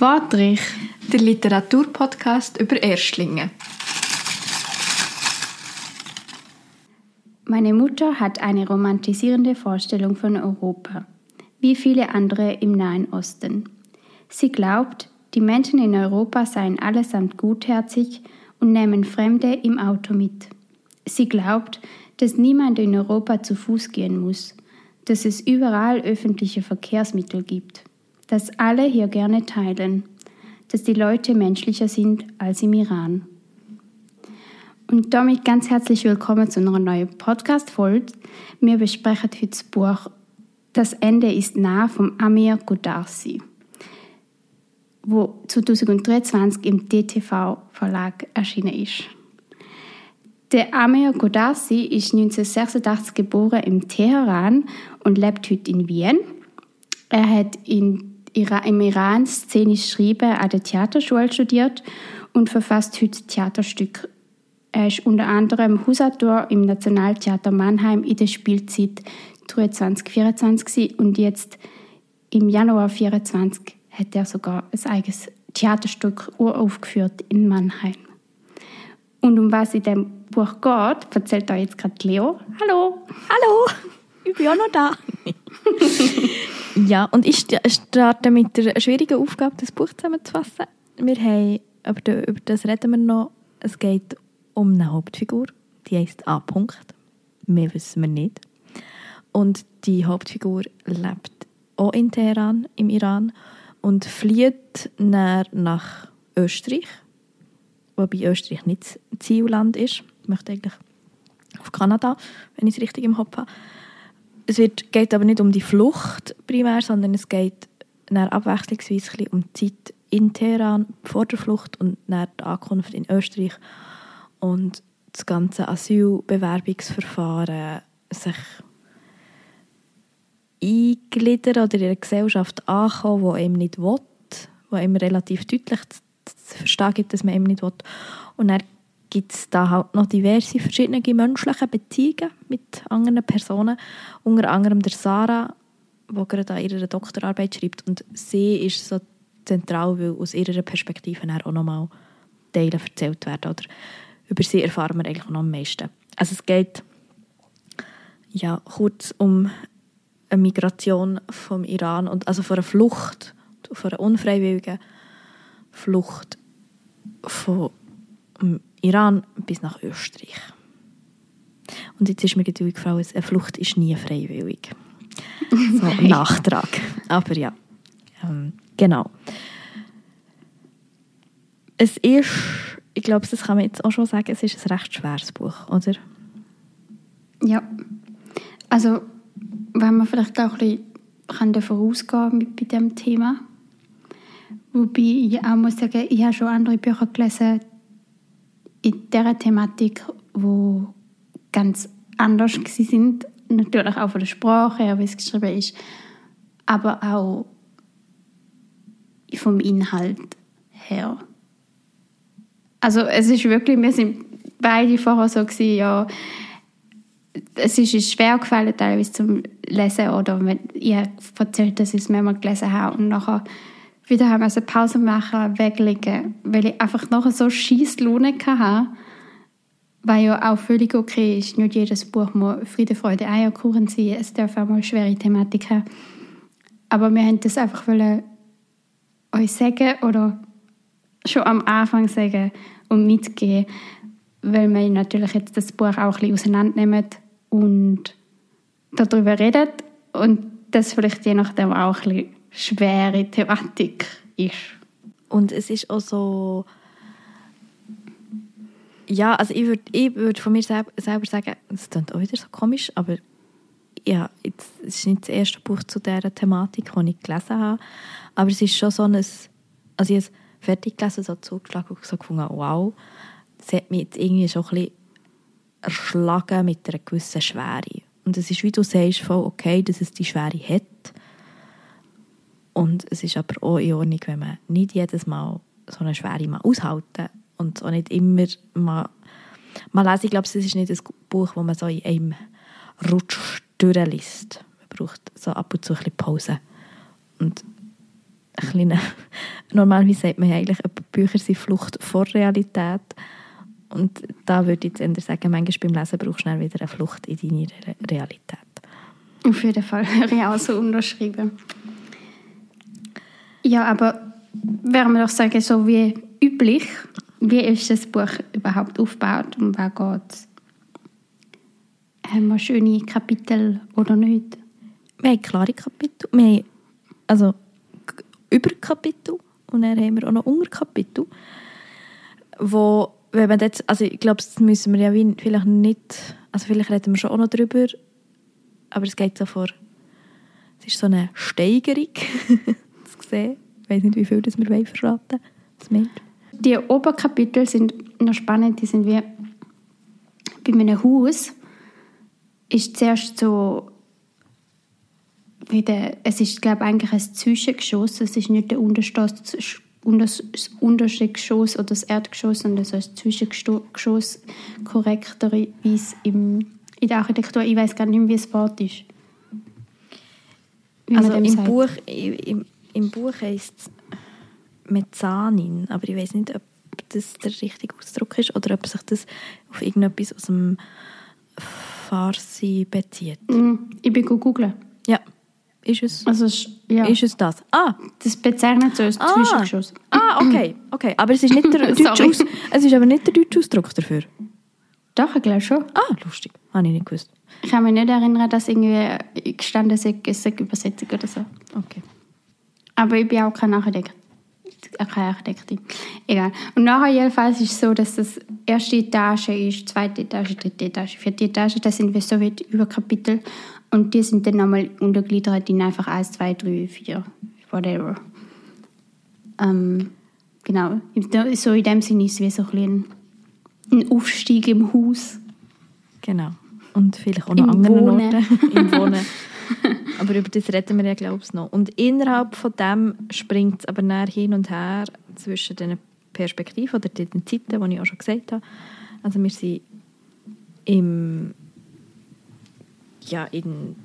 Wadrich, der Literaturpodcast über Erstlinge. Meine Mutter hat eine romantisierende Vorstellung von Europa, wie viele andere im Nahen Osten. Sie glaubt, die Menschen in Europa seien allesamt gutherzig und nehmen Fremde im Auto mit. Sie glaubt, dass niemand in Europa zu Fuß gehen muss, dass es überall öffentliche Verkehrsmittel gibt dass alle hier gerne teilen, dass die Leute menschlicher sind als im Iran. Und damit ganz herzlich willkommen zu einer neuen Podcast-Folge. Wir besprechen heute das Buch Das Ende ist nah vom Amir Godarsi, wo 2023 im DTV-Verlag erschienen ist. Der Amir Godarsi ist 1986 geboren im Teheran und lebt heute in Wien. Er hat in im Iran szenisch Schreiben an der Theaterschule studiert und verfasst heute Theaterstücke. Er ist unter anderem Hausautor im Nationaltheater Mannheim in der Spielzeit 23-24 und jetzt im Januar 24 hat er sogar ein eigenes Theaterstück uraufgeführt in Mannheim. Und um was in dem Buch geht, erzählt euch jetzt gerade Leo. Hallo! Hallo! Ich bin auch noch da. Ja, und ich starte mit der schwierigen Aufgabe, das Buch zusammenzufassen. Wir haben, über das reden wir noch, es geht um eine Hauptfigur, die heißt A. -Punkt. Mehr wissen wir nicht. Und die Hauptfigur lebt auch in Teheran, im Iran, und flieht nach Österreich, wobei Österreich nicht das Zielland ist. Ich möchte eigentlich auf Kanada, wenn ich es richtig im Kopf habe. Es wird, geht aber nicht um die Flucht primär, sondern es geht dann abwechslungsweise um die Zeit in Teheran vor der Flucht und nach der Ankunft in Österreich und das ganze Asylbewerbungsverfahren sich eingliedern oder in einer Gesellschaft ankommen, die eben nicht will, wo ihm relativ deutlich zu verstehen gibt, dass man eben nicht will. Und dann gibt es da halt noch diverse verschiedene menschliche Beziehungen mit anderen Personen. Unter anderem der Sarah, die gerade an ihrer Doktorarbeit schreibt. Und sie ist so zentral, weil aus ihrer Perspektive auch nochmal Teile erzählt werden. Oder über sie erfahren wir eigentlich noch am meisten. Also es geht ja, kurz um eine Migration vom Iran, und also von einer Flucht, von einer unfreiwilligen Flucht von Iran bis nach Österreich. Und jetzt ist mir natürlich gefallen, eine Flucht ist nie freiwillig. So ein Nachtrag. Aber ja, ähm, genau. Es ist, ich glaube, das kann man jetzt auch schon sagen, es ist ein recht schweres Buch, oder? Ja. Also, wenn man vielleicht auch ein bisschen davon ausgehen mit, bei diesem Thema. Wobei ich auch muss sagen, ich habe schon andere Bücher gelesen, in dieser Thematik, wo ganz anders sind, natürlich auch von der Sprache her, wie es geschrieben ist, aber auch vom Inhalt her. Also es ist wirklich, wir sind beide vorher so gewesen, ja, es ist uns schwer gefallen teilweise zum Lesen oder wenn ihr erzählt, dass ich es mehrmals gelesen habe und nachher wieder haben wir Pause machen, weglegen, weil ich einfach noch so scheiß Laune hatte, weil ja auch völlig okay ist. Nicht jedes Buch muss Friede, Freude, Eierkuchen sein. Es darf auch mal schwere Thematik haben. Aber wir wollten das einfach wollen euch sagen oder schon am Anfang sagen und mitgehen, weil wir natürlich jetzt das Buch auch ein bisschen auseinandernehmen und darüber reden und das vielleicht je nachdem auch ein bisschen schwere Thematik ist. Und es ist auch so, ja, also ich würde ich würd von mir selber, selber sagen, es klingt auch wieder so komisch, aber ja, jetzt, es ist nicht das erste Buch zu dieser Thematik, das ich gelesen habe, aber es ist schon so ein, also ich habe es fertig gelesen, so zugeschlagen und so gefunden, wow, es hat mich jetzt irgendwie schon ein bisschen erschlagen mit einer gewissen Schwere. Und es ist, wie du sagst, voll okay, dass es die Schwere hat, und es ist aber auch in Ordnung, wenn man nicht jedes Mal so eine schwere mal aushalten und auch nicht immer mal, mal lesen. Ich glaube, es ist nicht ein Buch, das man so in einem Rutsch durchliest. Man braucht so ab und zu ein bisschen Pause und eine kleine, normalerweise sagt man eigentlich, Bücher sind Flucht vor Realität. Und da würde ich jetzt eher sagen, manchmal beim Lesen brauchst du schnell wieder eine Flucht in deine Re Realität. Auf jeden Fall höre ich auch so unterschrieben. Ja, aber werden wir doch sagen, so wie üblich, wie ist das Buch überhaupt aufgebaut und wer geht? Haben wir schöne Kapitel oder nicht? Wir haben klare Kapitel. Wir haben also Überkapitel und dann haben wir auch noch Unterkapitel, wo, wenn man jetzt, also ich glaube, das müssen wir ja vielleicht nicht, also vielleicht reden wir schon auch noch drüber, aber es geht so vor, es ist so eine Steigerung, zu sehen. Ich weiß nicht, wie viel das wir wollen verraten wollen. Die Oberkapitel sind noch spannend, die sind wie bei einem Haus ist zuerst so wie der, es ist glaube ich eigentlich ein Zwischengeschoss, es ist nicht der unterste, das unterste Geschoss oder das Erdgeschoss, sondern so ein Zwischengeschoss korrekterweise im, in der Architektur. Ich weiß gar nicht mehr, wie das Wort ist. Wie also im Buch, im, im Buch heisst es Mezzanin, aber ich weiß nicht, ob das der richtige Ausdruck ist oder ob sich das auf irgendetwas aus dem Farsi bezieht. Mm, ich bin googeln. Ja, ist es, also, ja. ist es das? Ah. Das bezeichnet so als ah. Zwischengeschoss. Ah, okay, okay. Aber es ist, nicht der deutsche Aus es ist aber nicht der deutsche Ausdruck dafür. Doch, ich glaube schon. Ah, lustig. Habe ich nicht gewusst. Ich kann mich nicht erinnern, dass irgendwie gestanden ist, es sei Übersetzung oder so. Okay. Aber ich bin auch kein Architekt. Keine Architektin. Egal. Und nachher jedenfalls ist es so, dass das erste Etage ist, zweite Etage, dritte Etage, vierte Etage. Das sind wie so wie Überkapitel. Und die sind dann nochmal untergliedert in einfach 1, 2, 3, 4, whatever. Ähm, genau. So in dem Sinne ist es wie so ein, ein Aufstieg im Haus. Genau. Und vielleicht auch noch Im anderen Wohnen. Orten. Im Wohnen. aber über das reden wir ja, glaube ich, noch. Und innerhalb von dem springt es aber näher hin und her zwischen den Perspektiven oder den Zeiten, die ich auch schon gesagt habe. Also wir sind im ja in,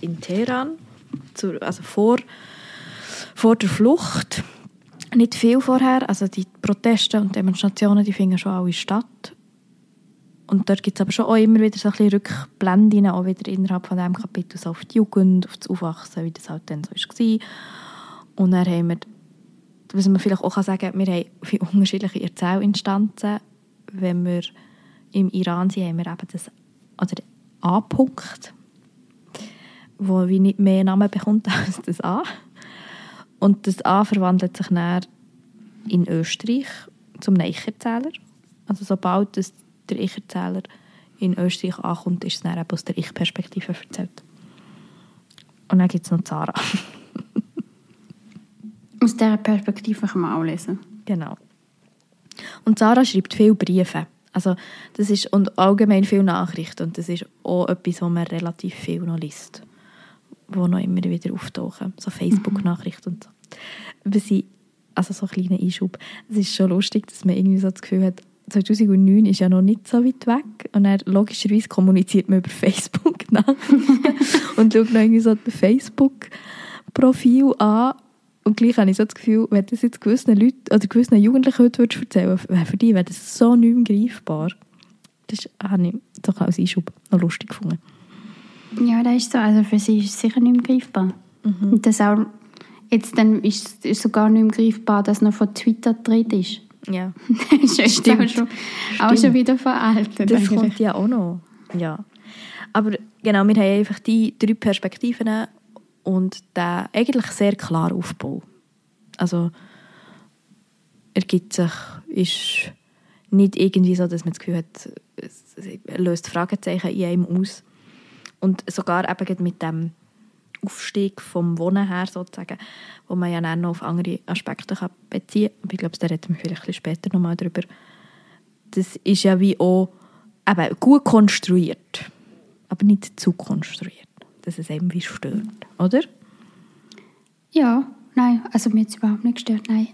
in Teheran, zu, also vor, vor der Flucht. Nicht viel vorher, also die Proteste und Demonstrationen, die finden schon alle statt. Und dort gibt es aber schon auch immer wieder so ein Rückblenden, auch wieder innerhalb von diesem Kapitel, so auf die Jugend, auf das Aufwachsen, wie das halt dann so war. Und dann haben wir, was man vielleicht auch sagen kann, wir haben viele unterschiedliche Erzählinstanzen. Wenn wir im Iran sind, haben wir eben das, A-Punkt, wo wie nicht mehr Namen bekommt als das A. Und das A verwandelt sich dann in Österreich zum Ich-Erzähler. Also sobald das der Ich-Erzähler in Österreich ankommt, ist es dann aus der Ich-Perspektive erzählt. Und dann gibt es noch Zara. aus dieser Perspektive kann man auch lesen. Genau. Und Zara schreibt viele Briefe. Also das ist und allgemein viele Nachrichten und das ist auch etwas, was man relativ viel noch liest, wo noch immer wieder auftauchen, so Facebook-Nachrichten und so. Aber sie, also so ein kleiner Einschub, es ist schon lustig, dass man irgendwie so das Gefühl hat, 2009 ist ja noch nicht so weit weg und dann logischerweise kommuniziert man über Facebook Nachrichten und schaut noch irgendwie so das Facebook-Profil an und gleich habe ich so das Gefühl, wenn das jetzt gewissen Leuten oder gewissen Jugendlichen heute würdest erzählen würdest, für die wäre das so nicht mehr greifbar. Das habe ich doch als Einschub noch lustig gefunden. Ja, das ist so. Also für sie ist es sicher nicht mehr greifbar. Mhm. Und das auch, jetzt dann ist es sogar nicht mehr greifbar, dass noch von Twitter drin ist. Ja. das ist Stimmt. Auch, schon, auch schon wieder veraltet. Das eigentlich. kommt ja auch noch. Ja. Aber genau, wir haben einfach die drei Perspektiven und der eigentlich sehr klar Aufbau. Also er gibt sich, ist nicht irgendwie so, dass man das Gefühl hat, es löst Fragezeichen in einem aus. Und sogar eben mit dem Aufstieg vom Wohnen her sozusagen, wo man ja dann noch auf andere Aspekte kann beziehen kann. Ich glaube, da reden wir vielleicht später nochmal drüber. Das ist ja wie auch eben gut konstruiert, aber nicht zu konstruiert dass es eben wie stört, oder? Ja, nein, also mir hat es überhaupt nicht gestört, nein.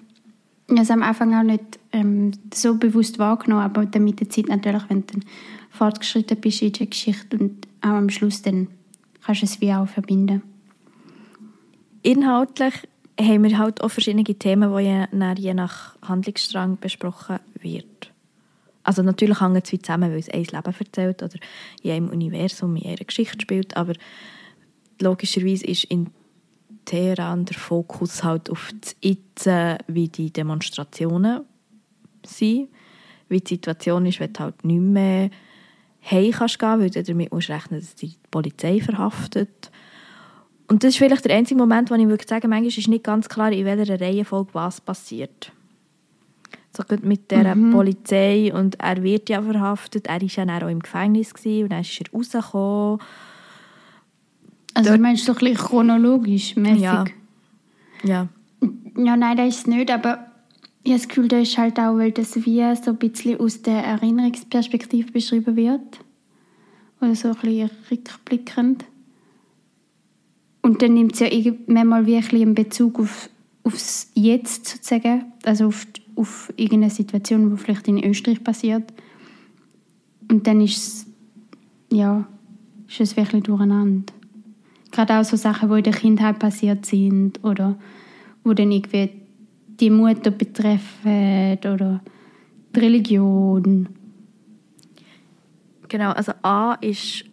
Ich habe es am Anfang auch nicht ähm, so bewusst wahrgenommen, aber dann mit der Zeit natürlich, wenn du dann fortgeschritten bist in der Geschichte und auch am Schluss, dann kannst du es wie auch verbinden. Inhaltlich haben wir halt auch verschiedene Themen, die je, je nach Handlungsstrang besprochen wird. Also natürlich hängt es wie zusammen, weil es ein Leben erzählt oder in einem Universum, in einer Geschichte spielt, aber logischerweise ist in Teheran der Fokus halt auf das Jetzt, wie die Demonstrationen sind, wie die Situation ist, wenn du halt nicht mehr heim kannst gehen, weil du damit musst rechnen, dass die Polizei verhaftet. Und das ist vielleicht der einzige Moment, wo ich wirklich sagen manchmal ist nicht ganz klar, in welcher Reihenfolge was passiert. So mit der mhm. Polizei und er wird ja verhaftet, er war ja auch im Gefängnis gewesen, und dann ist er rausgekommen. Also Dort, meinst du doch ein chronologisch mäßig? Ja. ja. Ja, nein, das ist es nicht, aber ich habe das Gefühl, das ist halt auch, weil das wie so ein bisschen aus der Erinnerungsperspektive beschrieben wird. Oder so ein bisschen rückblickend. Und dann nimmt es ja manchmal wie einen Bezug auf, aufs Jetzt sozusagen, also auf, auf irgendeine Situation, die vielleicht in Österreich passiert. Und dann ist es, ja, ist es wirklich durcheinander. Gerade auch so Sachen, die in der Kindheit passiert sind oder wo dann irgendwie die Mutter betreffen oder die Religion. Genau, also A ist,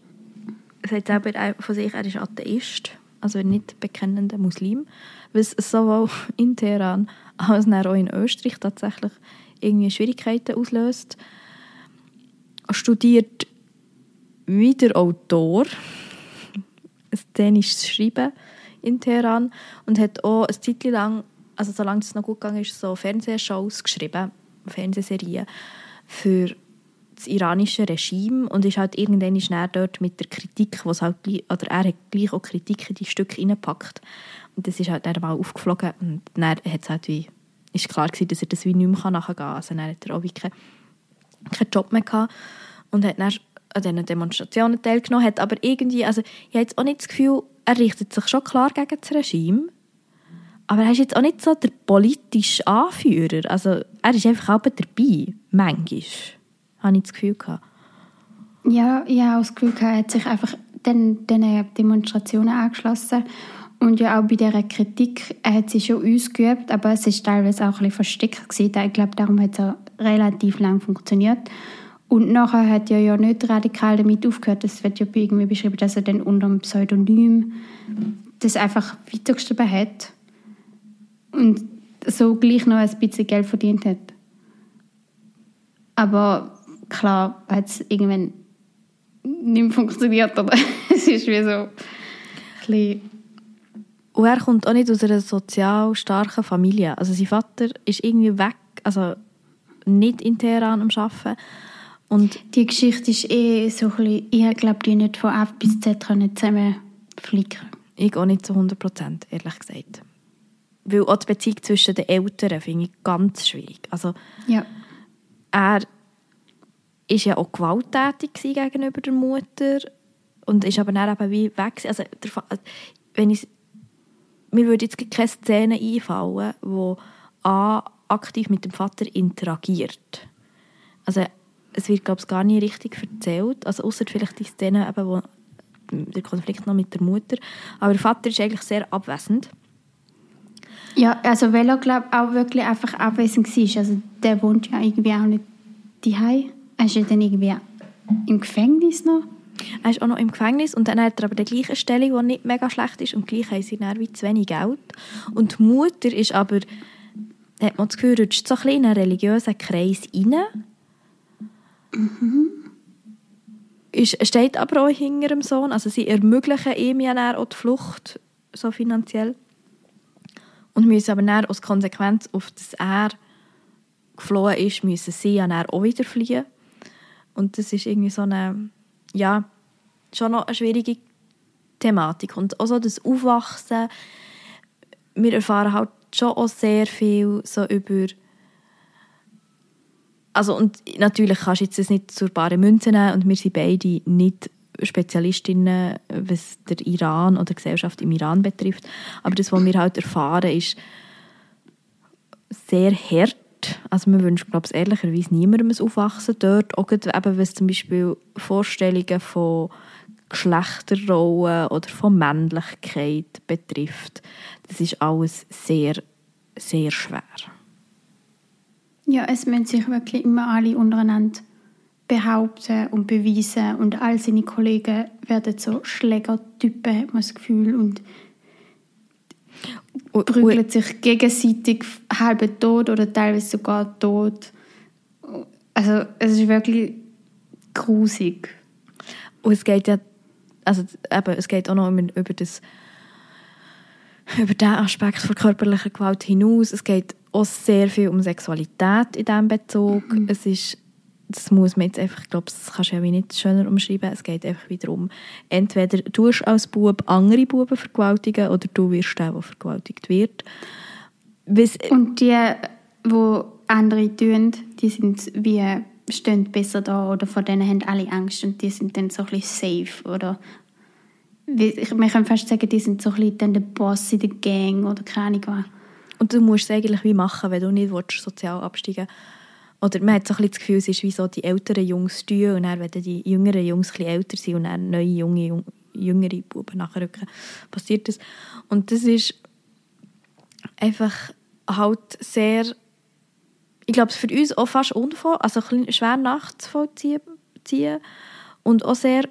sagt selber von sich, er ist Atheist, also nicht bekennender Muslim, was sowohl in Teheran als auch in Österreich tatsächlich irgendwie Schwierigkeiten auslöst. Er studiert wie der Autor dänisches Schreiben in Teheran und hat auch eine Zeit lang, also solange es noch gut gegangen ist, so Fernsehshows geschrieben, Fernsehserien für das iranische Regime und ist halt irgendwann schnell dort mit der Kritik, was halt, oder er hat gleich auch Kritik in die Stücke reingepackt und das ist halt dann mal aufgeflogen und dann hat halt wie, ist klar gewesen, dass er das wie nicht mehr nachgehen kann. Also dann hat er auch wie keinen, keinen Job mehr gehabt und hat dann an diesen Demonstrationen teilgenommen, hat aber irgendwie, also ich habe jetzt auch nicht das Gefühl, er richtet sich schon klar gegen das Regime, aber er ist jetzt auch nicht so der politische Anführer. Also er ist einfach auch dabei, manchmal, habe ich das Gefühl gehabt. Ja, ich habe auch das Gefühl gehabt, er hat sich einfach den, den Demonstrationen angeschlossen und ja auch bei dieser Kritik, er hat sie schon uns geübt, aber es war teilweise auch ein bisschen versteckt. Ich glaube, darum hat es auch relativ lang funktioniert. Und nachher hat er ja nicht radikal damit aufgehört. Das wird ja irgendwie beschrieben, dass er dann unter einem Pseudonym das einfach weitergeschrieben hat und so gleich noch ein bisschen Geld verdient hat. Aber klar hat es irgendwann nicht mehr funktioniert. Oder? es ist wie so ein Und er kommt auch nicht aus einer sozial starken Familie. Also sein Vater ist irgendwie weg, also nicht in Teheran am Arbeiten. Und die Geschichte ist eh so ein bisschen, ich glaube, die nicht von F bis Z zusammen flicken. Ich auch nicht zu 100 Prozent, ehrlich gesagt. Weil auch die Beziehung zwischen den Eltern finde ich ganz schwierig. Also, ja. er war ja auch gewalttätig gegenüber der Mutter und ist aber dann eben wie weg. Also, der, wenn ich, mir würde jetzt keine Szene einfallen, wo A aktiv mit dem Vater interagiert. Also es wird glaube ich gar nicht richtig erzählt, also außer vielleicht die Szene, eben, wo der Konflikt noch mit der Mutter, aber der Vater ist eigentlich sehr abwesend. Ja, also weil er glaube auch wirklich einfach abwesend war, also der wohnt ja irgendwie auch nicht daheim. Er ist ja dann irgendwie im Gefängnis noch. Er ist auch noch im Gefängnis und dann hat er aber die gleiche Stellung, die nicht mega schlecht ist und gleich haben sie dann wie zu wenig Geld. Und die Mutter ist aber, hat man das Gefühl, rutscht so ein bisschen in einen religiösen Kreis rein Mhm. Ist, steht aber auch hinter dem Sohn. Also sie ermöglichen ihm ja auch die Flucht, so finanziell. Und müssen aber dann als Konsequenz, auf das er geflohen ist, müssen sie ja dann auch wieder fliehen. Und das ist irgendwie so eine, ja, schon noch eine schwierige Thematik. Und auch so das Aufwachsen, wir erfahren halt schon auch sehr viel so über also und natürlich kannst du jetzt das nicht zur bare Münze nehmen und wir sind beide nicht Spezialistinnen, was der Iran oder die Gesellschaft im Iran betrifft. Aber das, was wir halt erfahren, ist sehr hart. Also man wünscht, glaube ich, ehrlicherweise niemandem ein Aufwachsen dort. Auch eben, was zum Beispiel Vorstellungen von Geschlechterrollen oder von Männlichkeit betrifft. Das ist alles sehr, sehr schwer. Ja, es müssen sich wirklich immer alle untereinander behaupten und beweisen und all seine Kollegen werden so Schlägertypen, hat man das Gefühl, und prügeln sich gegenseitig halb tot oder teilweise sogar tot. Also es ist wirklich grusig. Und es geht ja, also eben, es geht auch noch über das über diesen Aspekt von körperlicher Gewalt hinaus. Es geht auch sehr viel um Sexualität in diesem Bezug. Mhm. Es ist, das muss man jetzt einfach, ich glaube, das kannst du ja wie nicht schöner umschreiben. Es geht einfach wieder um, entweder du als Bub andere Buben vergewaltigen oder du wirst der, der vergewaltigt wird. Weil's, Und die, die andere tun, die sind wie stehen besser da oder vor denen haben alle Angst und die sind dann so ein bisschen safe oder man kann fast sagen, die sind so ein bisschen der Boss in der Gang oder keine Ahnung was. Und du musst es eigentlich wie machen, wenn du nicht willst, sozial absteigen Oder man hat so das Gefühl, es ist wie so die älteren Jungs tun und dann, wenn die jüngeren Jungs ein älter sind und dann neue, junge, jüngere Buben nachrücken, passiert das. Und das ist einfach halt sehr, ich glaube, für uns auch fast unvoll, also schwer nachzuvollziehen und auch sehr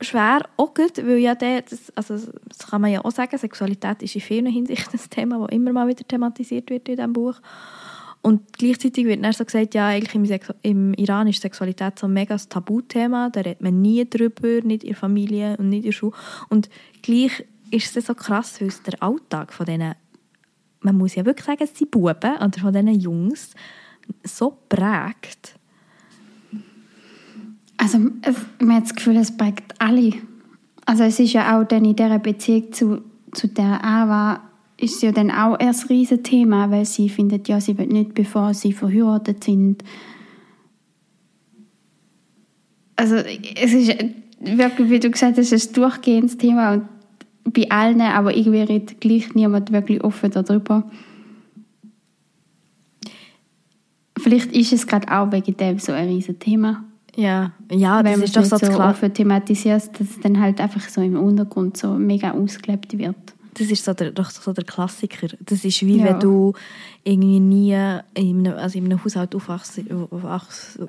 schwer, auch gut, weil ja der, das, also das kann man ja auch sagen, Sexualität ist in vielen Hinsichten ein Thema, das immer mal wieder thematisiert wird in diesem Buch. Und gleichzeitig wird dann so gesagt, ja, eigentlich im, Sex im Iran ist Sexualität so ein mega Tabuthema, da redet man nie drüber, nicht in der Familie und nicht in der Schule. Und gleich ist es so krass, weil es der Alltag von diesen, man muss ja wirklich sagen, es sind Buben oder von diesen Jungs so prägt also man hat das Gefühl, es prägt alle. Also es ist ja auch dann in dieser Beziehung zu, zu der Ava ist ja dann auch erst ein Thema, weil sie findet, ja, sie wird nicht, bevor sie verheiratet sind. Also es ist wirklich, wie du gesagt hast, ein durchgehendes Thema und bei allen, aber irgendwie redet gleich niemand wirklich offen darüber. Vielleicht ist es gerade auch wegen dem so ein riesiges Thema. Ja, ja das ist doch so, so klar. thematisierst, dass es dann halt einfach so im Untergrund so mega ausgelebt wird. Das ist so der, doch so der Klassiker. Das ist wie ja. wenn du irgendwie nie in einem, also in einem Haushalt aufwachst,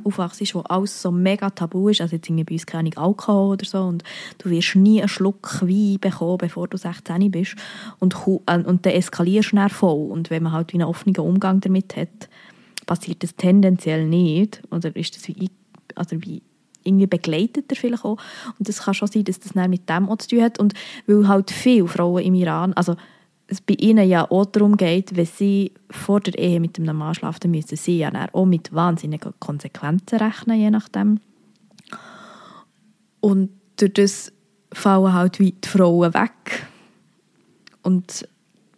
aufwachst, wo alles so mega tabu ist. Also jetzt irgendwie bei uns keine Alkohol oder so. Und du wirst nie einen Schluck Wein bekommen, bevor du 16 bist. Und, äh, und dann eskalierst du voll. Und wenn man halt einen offenen Umgang damit hat, passiert das tendenziell nicht. Oder ist das wie also wie irgendwie begleitet er vielleicht auch. Und das kann schon sein, dass das mit dem auch zu tun hat. Und weil halt viele Frauen im Iran, also es bei ihnen ja auch darum geht, wenn sie vor der Ehe mit einem Mann schlafen, müssen sie ja auch mit wahnsinnigen Konsequenzen rechnen, je nachdem. Und durch das fallen halt wie die Frauen weg. Und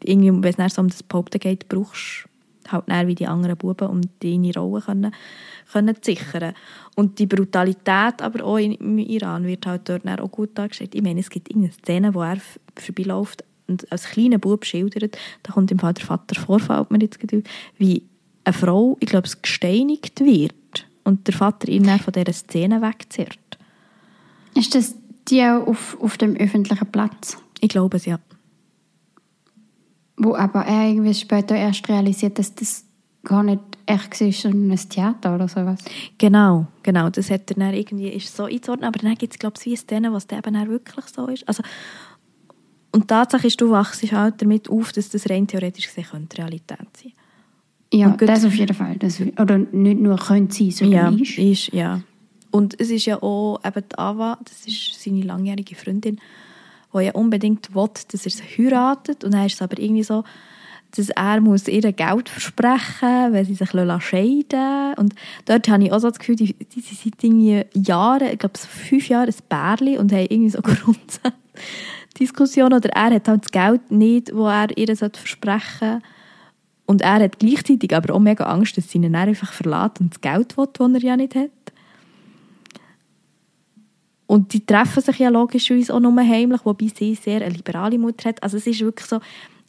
irgendwie, wenn es dann so um das Behaupten geht, brauchst du halt wie die anderen Buben, um deine Rolle können können sichern Und die Brutalität aber auch im Iran wird halt dort auch gut dargestellt. Ich meine, es gibt irgendeine Szene, wo er vorbeiläuft und als kleiner Bub schildert, da kommt im Fall der Vater vor, fällt mir jetzt gerade wie eine Frau, ich glaube, es gesteinigt wird und der Vater ihn dann von dieser Szene wegzerrt. Ist das die auch auf, auf dem öffentlichen Platz? Ich glaube es, ja. Wo aber er irgendwie später erst realisiert, dass das gar nicht echt war, sondern ein Theater oder sowas. Genau, genau. Das hat er dann irgendwie ist so einzuordnen. Aber dann gibt es, glaube ich, wie Szenen, was dann eben wirklich so ist. Also, und die Tatsache ist, du wachst halt damit auf, dass das rein theoretisch gesehen könnte Realität sein Ja, gut, das auf jeden Fall. Das, oder nicht nur könnte sein, sondern ja, ist. ist. Ja, Und es ist ja auch eben die Ava, das ist seine langjährige Freundin, die ja unbedingt will, dass er sie heiratet. Und dann ist es aber irgendwie so, dass er muss ihr Geld versprechen wenn sie sich scheiden lassen. Und dort habe ich auch so das Gefühl, die, die sind seit Jahren, ich glaube fünf Jahre, ein Bärli und haben irgendwie so Grundsatzdiskussionen. Oder er hat halt das Geld nicht, das er ihr versprechen sollte. Und er hat gleichzeitig aber auch mega Angst, dass sie ihn einfach verlässt und das Geld will, das er ja nicht hat. Und die treffen sich ja logischerweise auch nur heimlich, wobei sie sehr eine liberale Mutter hat. Also es ist wirklich so,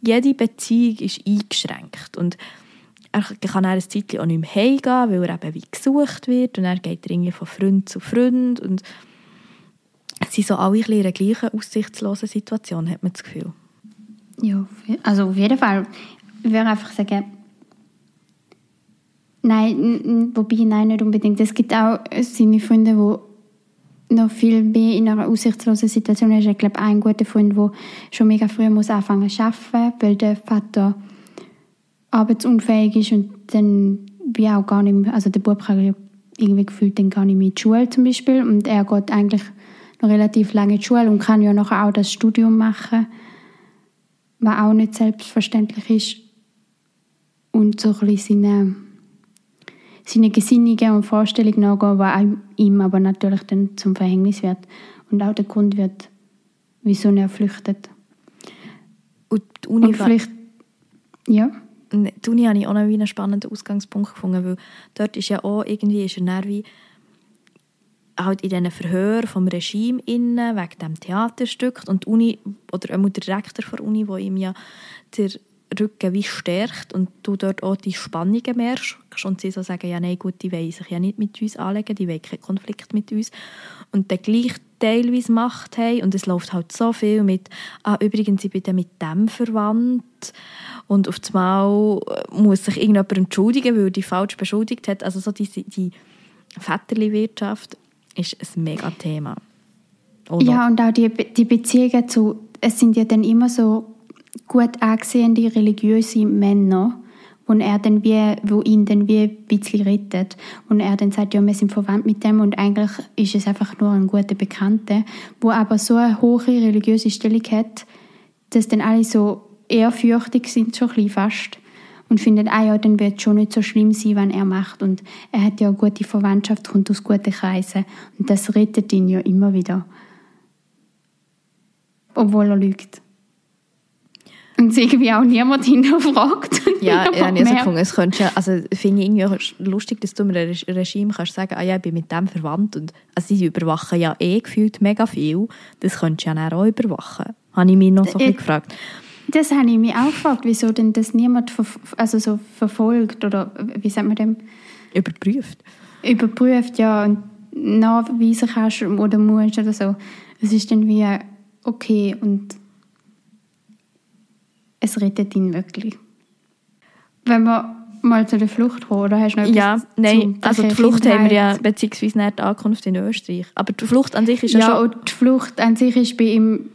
jede Beziehung ist eingeschränkt und er kann dann ein Zeitchen auch nicht mehr heimgehen, weil er eben wie gesucht wird und dann geht er irgendwie von Freund zu Freund und es sind so alle in einer gleichen aussichtslosen Situation, hat man das Gefühl. Ja, also auf jeden Fall. Ich würde einfach sagen, nein, wobei, nein, nicht unbedingt. Es gibt auch seine Freunde, noch viel mehr in einer aussichtslosen Situation sind. Ich glaube, ein guter Freund, der schon mega früh muss anfangen zu arbeiten, weil der Vater arbeitsunfähig ist und dann wie auch gar nicht mehr, also der Bub kann irgendwie gefühlt dann gar nicht mehr in die Schule zum Beispiel und er geht eigentlich noch relativ lange in die Schule und kann ja nachher auch das Studium machen, was auch nicht selbstverständlich ist und so ein bisschen seine, seine Gesinnungen und Vorstellungen nachgehen, was ihm aber natürlich dann zum Verhängnis wird. Und auch der Grund wird, wieso er flüchtet. Und die Uni und vielleicht, ja? Die Uni habe ich auch noch einen spannenden Ausgangspunkt gefunden, weil dort ist ja auch irgendwie ist er wie halt in diesen Verhör vom Regime innen, wegen dem Theaterstück. Und die Uni, oder der Direktor der Uni, der ihm ja der Rücken wie stärkt und du dort auch die Spannungen merkst und sie so sagen, ja nein, gut, die wollen sich ja nicht mit uns anlegen, die wollen keinen Konflikt mit uns und dann gleich teilweise Macht haben und es läuft halt so viel mit, ah übrigens, ich bin dann mit dem verwandt und auf einmal muss sich irgendjemand entschuldigen, weil er die falsch beschuldigt hat, also so diese, die Väterli-Wirtschaft ist ein mega Thema. Oder? Ja, und auch die, die Beziehungen zu, es sind ja dann immer so gut angesehene religiöse Männer, wo er dann wie, wo ihn dann wie ein bisschen rettet. Und er dann sagt, ja, wir sind verwandt mit dem und eigentlich ist es einfach nur ein guter Bekannter, wo aber so eine hohe religiöse Stellung hat, dass dann alle so ehrfürchtig sind, schon ein bisschen fast. Und finden, ah ja, dann wird es schon nicht so schlimm sein, wenn er macht. Und er hat ja eine gute Verwandtschaft, kommt aus guten Kreisen. Und das rettet ihn ja immer wieder. Obwohl er lügt. Und es irgendwie auch niemand hinterfragt. Ja, ja ich habe gefunden, es könnte ja, also finde ich irgendwie lustig, dass du einem Regime kannst sagen, ah ja, ich bin mit dem verwandt. Und, also sie überwachen ja eh gefühlt mega viel. Das könntest du ja auch überwachen. Habe ich mich noch so äh, gefragt. Das habe ich mich auch gefragt, wieso denn das niemand also so verfolgt oder wie sagt man dem? Überprüft. Überprüft, ja. Und nachweisen kannst oder musst oder so. Es ist dann wie okay und es rettet ihn wirklich. Wenn wir mal zu der Flucht kommen, oder hast du noch Ja, nein, also die Flucht Kindheit? haben wir ja, beziehungsweise nicht die Ankunft in Österreich. Aber die Flucht an sich ist ja, ja schon... Ja, die Flucht an sich ist bei ihm,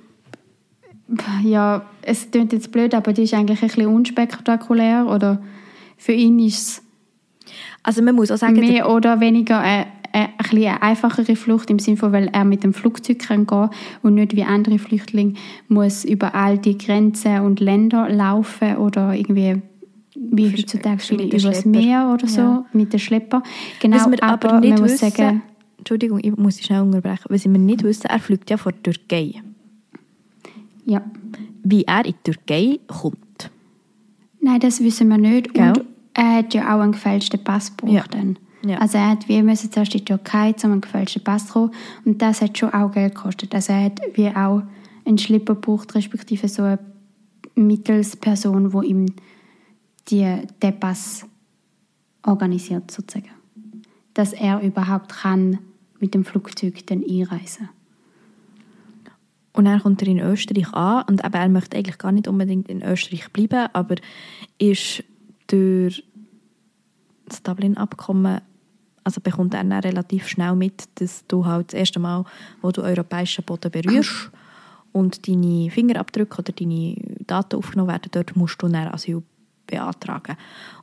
ja, es klingt jetzt blöd, aber die ist eigentlich ein bisschen unspektakulär, oder für ihn ist es also man muss auch sagen, mehr oder weniger eine, eine, eine einfachere Flucht im Sinne von, weil er mit dem Flugzeug kann gehen und nicht wie andere Flüchtlinge muss über all die Grenzen und Länder laufen oder irgendwie wie heutzutage viele übers Meer oder so ja. mit dem Schlepper. Genau, was wir aber, aber nicht man wissen, sagen, Entschuldigung, ich muss dich schnell unterbrechen. Was wir nicht wissen, er fliegt ja von der Türkei. Ja. Wie er in die Türkei kommt. Nein, das wissen wir nicht. Gell? Und er hat ja auch einen gefälschten Pass ja. dann. Ja. Also er hat wie müssen zuerst in die Türkei um einen gefälschten Pass zu kommen und das hat schon auch Geld gekostet. Also er hat wie auch einen Schlipper gebraucht, respektive so eine Mittelsperson, die ihm die, den Pass organisiert sozusagen. Dass er überhaupt kann mit dem Flugzeug dann einreisen und dann kommt er in Österreich an und eben, er möchte eigentlich gar nicht unbedingt in Österreich bleiben, aber ist durch das Dublin-Abkommen also bekommt er dann relativ schnell mit, dass du halt das erste Mal, wo du europäischen Boden berührst und deine Fingerabdrücke oder deine Daten aufgenommen werden, dort musst du dann Asyl beantragen.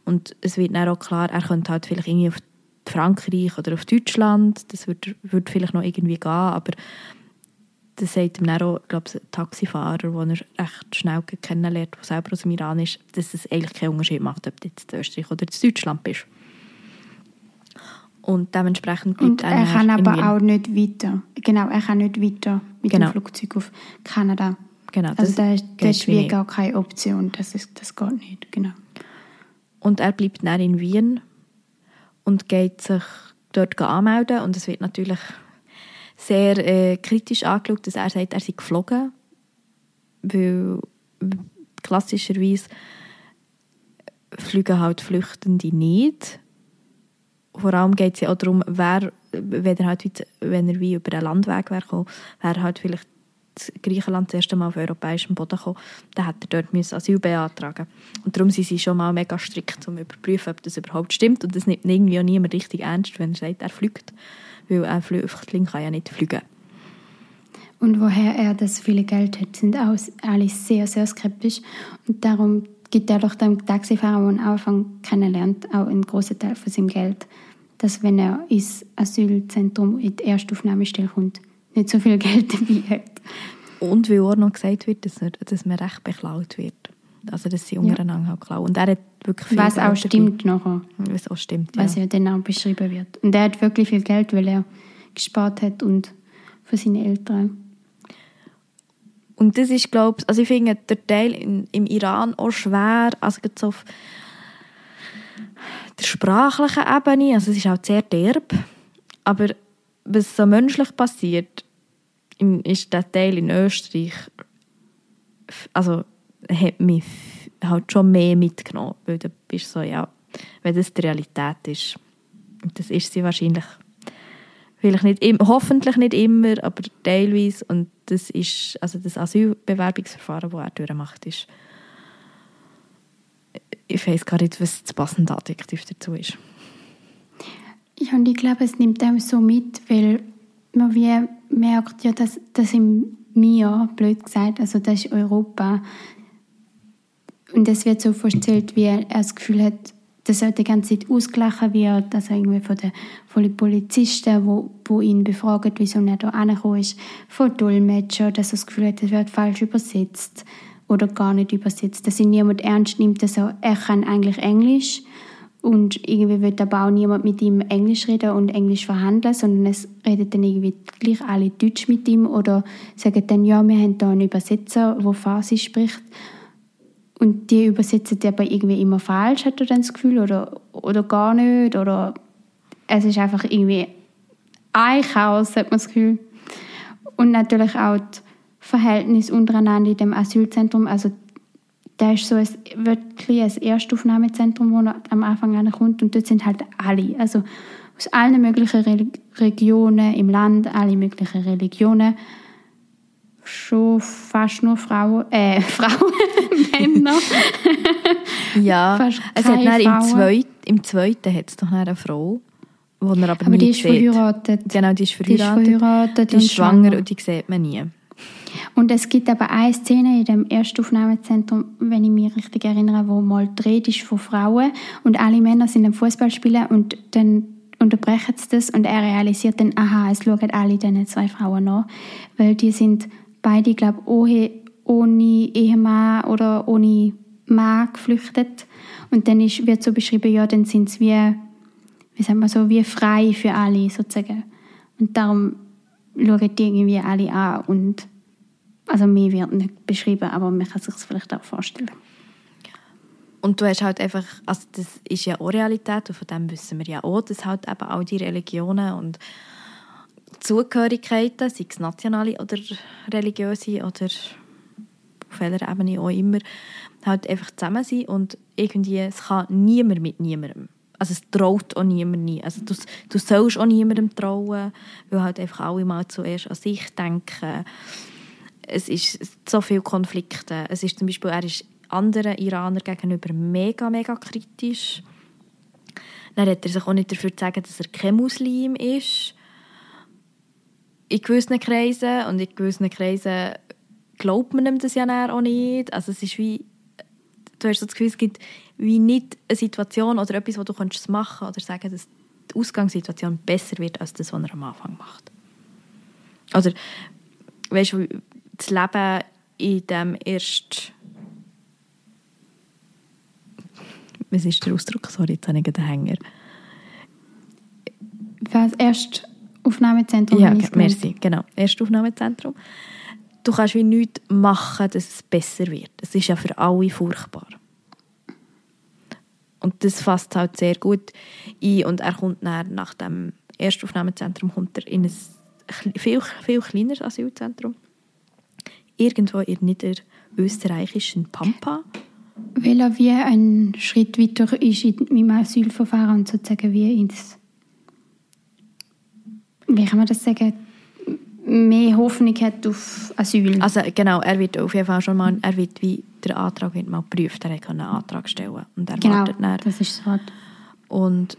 Und es wird dann auch klar, er könnte halt vielleicht irgendwie auf Frankreich oder auf Deutschland, das würde, würde vielleicht noch irgendwie gehen, aber das sagt ihm dann auch, glaube ein Taxifahrer, den er recht schnell kennenlernt, der selber aus dem Iran ist, dass es eigentlich keinen Unterschied macht, ob du jetzt in Österreich oder in Deutschland bist. Und dementsprechend bleibt Und er kann aber auch nicht weiter. Genau, er kann nicht weiter mit genau. dem Flugzeug auf Kanada. Genau, also da ist, das ist wie gar keine Option. Das, ist, das geht nicht, genau. Und er bleibt dann in Wien und geht sich dort anmelden. Und es wird natürlich sehr äh, kritisch angeschaut, dass er sagt, er sei geflogen. Weil klassischerweise fliegen halt Flüchtende nicht. Vor allem geht es ja auch darum, wer wenn er, halt, wenn er wie über einen Landweg wäre gekommen, wäre halt vielleicht Griechenland das erste Mal auf europäischem Boden gekommen, dann hätte er dort Asyl beantragen Und darum sind sie schon mal mega strikt, um zu überprüfen, ob das überhaupt stimmt. Und das nimmt irgendwie auch niemand richtig ernst, wenn er sagt, er fliegt. Weil ein Flüchtling kann ja nicht fliegen. Und woher er das viele Geld hat, sind auch alle sehr, sehr skeptisch. Und darum gibt er doch dem Taxifahrer, der am Anfang kennenlernt, auch einen großen Teil von seinem Geld, dass wenn er ins Asylzentrum in die Erstaufnahmestelle kommt, nicht so viel Geld dabei hat. Und weil auch noch gesagt wird, dass, er, dass man recht beklaut wird. Also, dass sie untereinander halt klauen. Und er hat wirklich viel Was Geld auch dabei. stimmt nachher, Was auch stimmt, ja. was ja dann auch beschrieben wird. Und er hat wirklich viel Geld, weil er gespart hat und von seinen Eltern. Und das ist, glaube ich, also ich finde der Teil in, im Iran auch schwer, also so auf der sprachlichen Ebene, also es ist auch sehr derb, aber was so menschlich passiert, ist der Teil in Österreich, also hat mich halt schon mehr mitgenommen, weil du bist so, ja, wenn das die Realität ist, und das ist sie wahrscheinlich Vielleicht nicht hoffentlich nicht immer, aber teilweise. Und das ist, also das Asylbewerbungsverfahren, das er durchmacht, ist, ich weiß gar nicht, was das passende Adjektiv dazu ist. Ja, und ich glaube, es nimmt einem so mit, weil man wie merkt, ja, dass das im Mir, blöd gesagt, also das ist Europa. Und es wird so vorgestellt, wie er das Gefühl hat, dass er die ganze Zeit ausgelachen wird, also irgendwie von den, von den Polizisten, wo, wo ihn befragen, wieso er da angekommen ist, von Dolmetscher, dass er das Gefühl hat, es wird falsch übersetzt oder gar nicht übersetzt, dass ihn niemand ernst nimmt, dass er, er kann eigentlich Englisch und irgendwie wird aber auch niemand mit ihm Englisch reden und Englisch verhandeln, sondern es redet dann irgendwie gleich alle Deutsch mit ihm oder sagen dann, ja, wir haben da einen Übersetzer, der Farsi spricht und die übersetzen die aber irgendwie immer falsch, hat er dann das Gefühl, oder, oder gar nicht, oder es ist einfach irgendwie ein Chaos, hat man das Gefühl. Und natürlich auch das Verhältnis untereinander in dem Asylzentrum, also da ist so ein, wirklich ein Erstaufnahmezentrum, wo am Anfang an kommt und dort sind halt alle, also aus allen möglichen Re Regionen im Land, alle möglichen Religionen, schon fast nur Frauen, äh, Frauen, Männer. Ja, Fast es hat dann im. Zweit, im zweiten hat es doch eine Frau, die er aber, Aber nie die ist sieht. verheiratet. Genau, die ist Die ist verheiratet. verheiratet Die und ist schwanger. und die sieht man nie. Und es gibt aber eine Szene in dem Erstaufnahmezentrum, wenn ich mich richtig erinnere, wo mal dreht ist von Frauen und alle Männer sind am Fußball spielen und dann unterbrechen sie das und er realisiert dann, aha, es schauen alle diesen zwei Frauen nach, weil die sind beide, glaube ich, ohne, ohne Ehemann oder ohne Mann geflüchtet und dann ist, wird so beschrieben, ja, dann sind sie wie, wie sagt man so, wie frei für alle sozusagen. Und darum schauen die irgendwie alle an und also mehr wird nicht beschrieben, aber man kann sich vielleicht auch vorstellen. Und du hast halt einfach, also das ist ja auch Realität und von dem wissen wir ja auch, dass halt eben all die Religionen und Zugehörigkeiten, sei es nationale oder religiöse oder auf welcher Ebene auch immer, halt einfach zusammen sind und irgendwie, es kann niemand mit niemandem. Also es traut auch niemand nie. Also du, du sollst auch niemandem trauen, weil halt einfach alle mal zuerst an sich denken. Es ist so viele Konflikte. Es ist zum Beispiel, er ist anderen Iranern gegenüber mega, mega kritisch. Dann hat er sich auch nicht dafür zu sagen, dass er kein Muslim ist. In gewissen Kreisen und in gewissen Kreisen glaubt man ihm das ja auch nicht. Also es ist wie, du hast so das Gefühl, es gibt wie nicht eine Situation oder etwas, wo du könntest machen oder sagen, dass die Ausgangssituation besser wird, als das, was er am Anfang macht. Oder, weißt du, das Leben in dem erst was ist der Ausdruck? Sorry, jetzt habe ich den Hänger. Das Erstaufnahmezentrum Ja, habe ich okay, merci. Genau, Erstaufnahmezentrum. Du kannst wie nichts machen, dass es besser wird. Es ist ja für alle furchtbar. Und das fasst halt sehr gut ein. Und er kommt dann, nach dem Erstaufnahmezentrum kommt er in ein viel, viel kleineres Asylzentrum. Irgendwo in niederösterreichischen Pampa. Weil er wie ein Schritt weiter ist in meinem Asylverfahren und sozusagen wie ins wie kann man das sagen, mehr Hoffnung hat auf Asyl. Also genau, er wird auf jeden Fall schon mal, er wird wie der Antrag wird mal geprüft, er kann einen Antrag stellen und er genau, wartet dann. das ist so. Und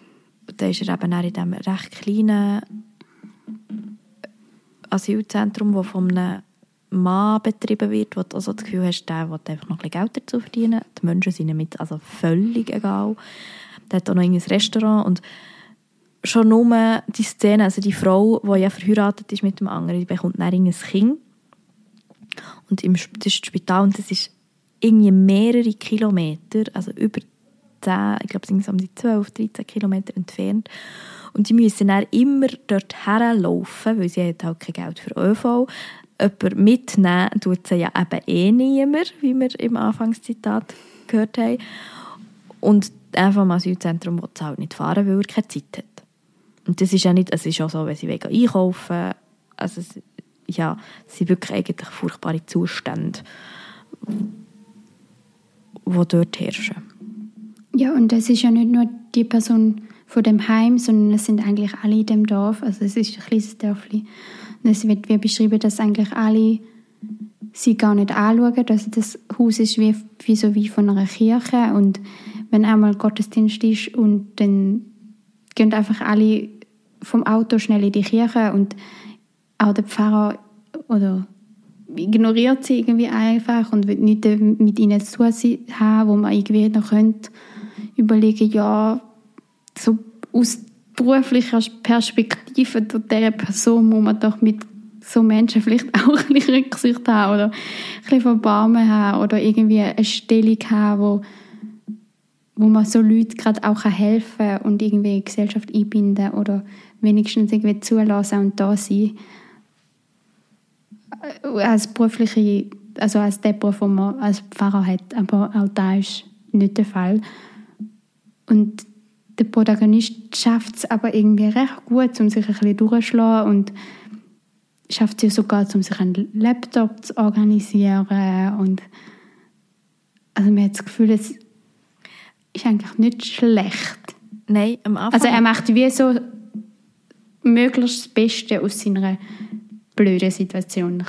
dann ist er eben in diesem recht kleinen Asylzentrum, das von einem Mann betrieben wird, wo du also das Gefühl hast, der will einfach noch ein bisschen Geld dazu verdienen. Die Menschen sind mit also völlig egal. Der hat auch noch ein Restaurant und schon nur die Szene, also die Frau, die ja verheiratet ist mit dem anderen, die bekommt dann ein Kind und im, das ist das Spital und das ist irgendwie mehrere Kilometer, also über 10, ich glaube es sind um die 12, 13 Kilometer entfernt und die müssen dann immer dort herlaufen, weil sie halt kein Geld für ÖV. Jemand mitnehmen tut sie ja eben eh niemand, wie wir im Anfangszitat gehört haben. Und einfach im Asylzentrum will sie halt nicht fahren, weil er keine Zeit hat. Und das ist ja nicht, es ist auch so, wenn sie einkaufen also es, ja, es sind wirklich eigentlich furchtbare Zustände, die dort herrschen. Ja, und es ist ja nicht nur die Person von dem Heim, sondern es sind eigentlich alle in dem Dorf. Also es ist ein kleines Dörfli. Es wird wie beschrieben, dass eigentlich alle sie gar nicht anschauen. Also das Haus ist wie, wie so wie von einer Kirche und wenn einmal Gottesdienst ist und dann gehen einfach alle vom Auto schnell in die Kirche und auch der Pfarrer oder ignoriert sie irgendwie einfach und will nichts mit ihnen zu tun haben, wo man irgendwie noch könnte überlegen, ja, so aus beruflicher Perspektive dieser Person muss man doch mit so Menschen vielleicht auch ein bisschen Rücksicht haben oder ein bisschen Verbarmen haben oder irgendwie eine Stellung haben, wo, wo man so Leuten gerade auch helfen kann und irgendwie in die Gesellschaft einbinden oder wenigstens irgendwie zulassen und da sein. Als berufliche, also als der Beruf, den man als Pfarrer hat, aber auch da ist nicht der Fall. Und der Protagonist schafft es aber irgendwie recht gut, um sich ein bisschen durchzuschlagen und schafft es sogar, um sich einen Laptop zu organisieren und also man hat das Gefühl, es ist eigentlich nicht schlecht. Nein, am Anfang... Also er macht wie so möglichst das Beste aus seiner blöden Situation.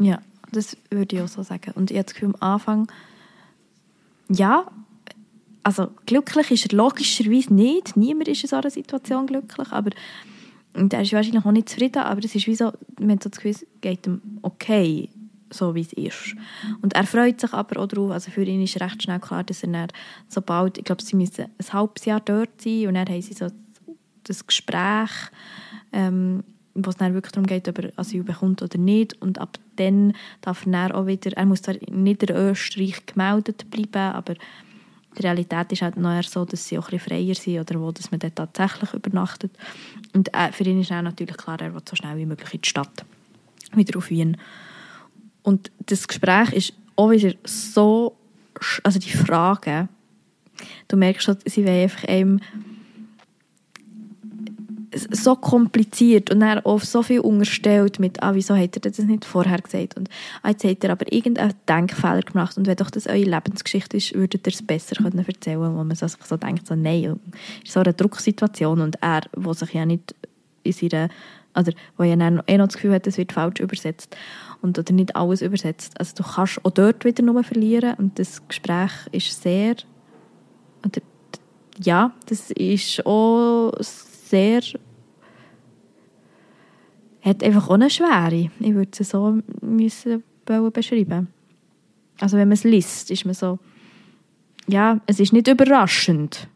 Ja, das würde ich auch so sagen. Und ich habe das Gefühl, am Anfang, ja, also glücklich ist er logischerweise nicht. Niemand ist in so einer Situation glücklich, aber er ist wahrscheinlich auch nicht zufrieden, aber es ist wie so, man hat so das Gefühl, geht ihm okay, so wie es ist. Und er freut sich aber auch darauf, also für ihn ist recht schnell klar, dass er dann, sobald, ich glaube, sie müssen ein halbes Jahr dort sein und dann haben sie so das Gespräch, ähm, wo es dann wirklich darum geht, ob er Asyl bekommt oder nicht. Und ab dann darf er dann auch wieder, er muss zwar nicht in Österreich gemeldet bleiben, aber die Realität ist halt noch so, dass sie auch ein freier sind oder wo dass man dort tatsächlich übernachtet. Und äh, für ihn ist auch natürlich klar, er will so schnell wie möglich in die Stadt, wieder auf Wien. Und das Gespräch ist auch wieder so, also die Fragen, du merkst schon, sie wollen einfach einem so kompliziert und er auch so viel unterstellt mit, ah, wieso hat er das nicht vorher gesagt? Und jetzt hat er aber irgendeinen Denkfehler gemacht und wenn doch das eure Lebensgeschichte ist, würdet ihr es besser können erzählen wo man sich so denkt, so nein, ist so eine Drucksituation und er, wo sich ja nicht in seiner, oder wo ja eh noch das Gefühl hat, es wird falsch übersetzt und oder nicht alles übersetzt. Also du kannst auch dort wieder nur verlieren und das Gespräch ist sehr, oder, ja, das ist auch sehr hat einfach auch eine Schwere. Ich würde es so müssen beschreiben. Also wenn man es liest, ist man so, ja, es ist nicht überraschend.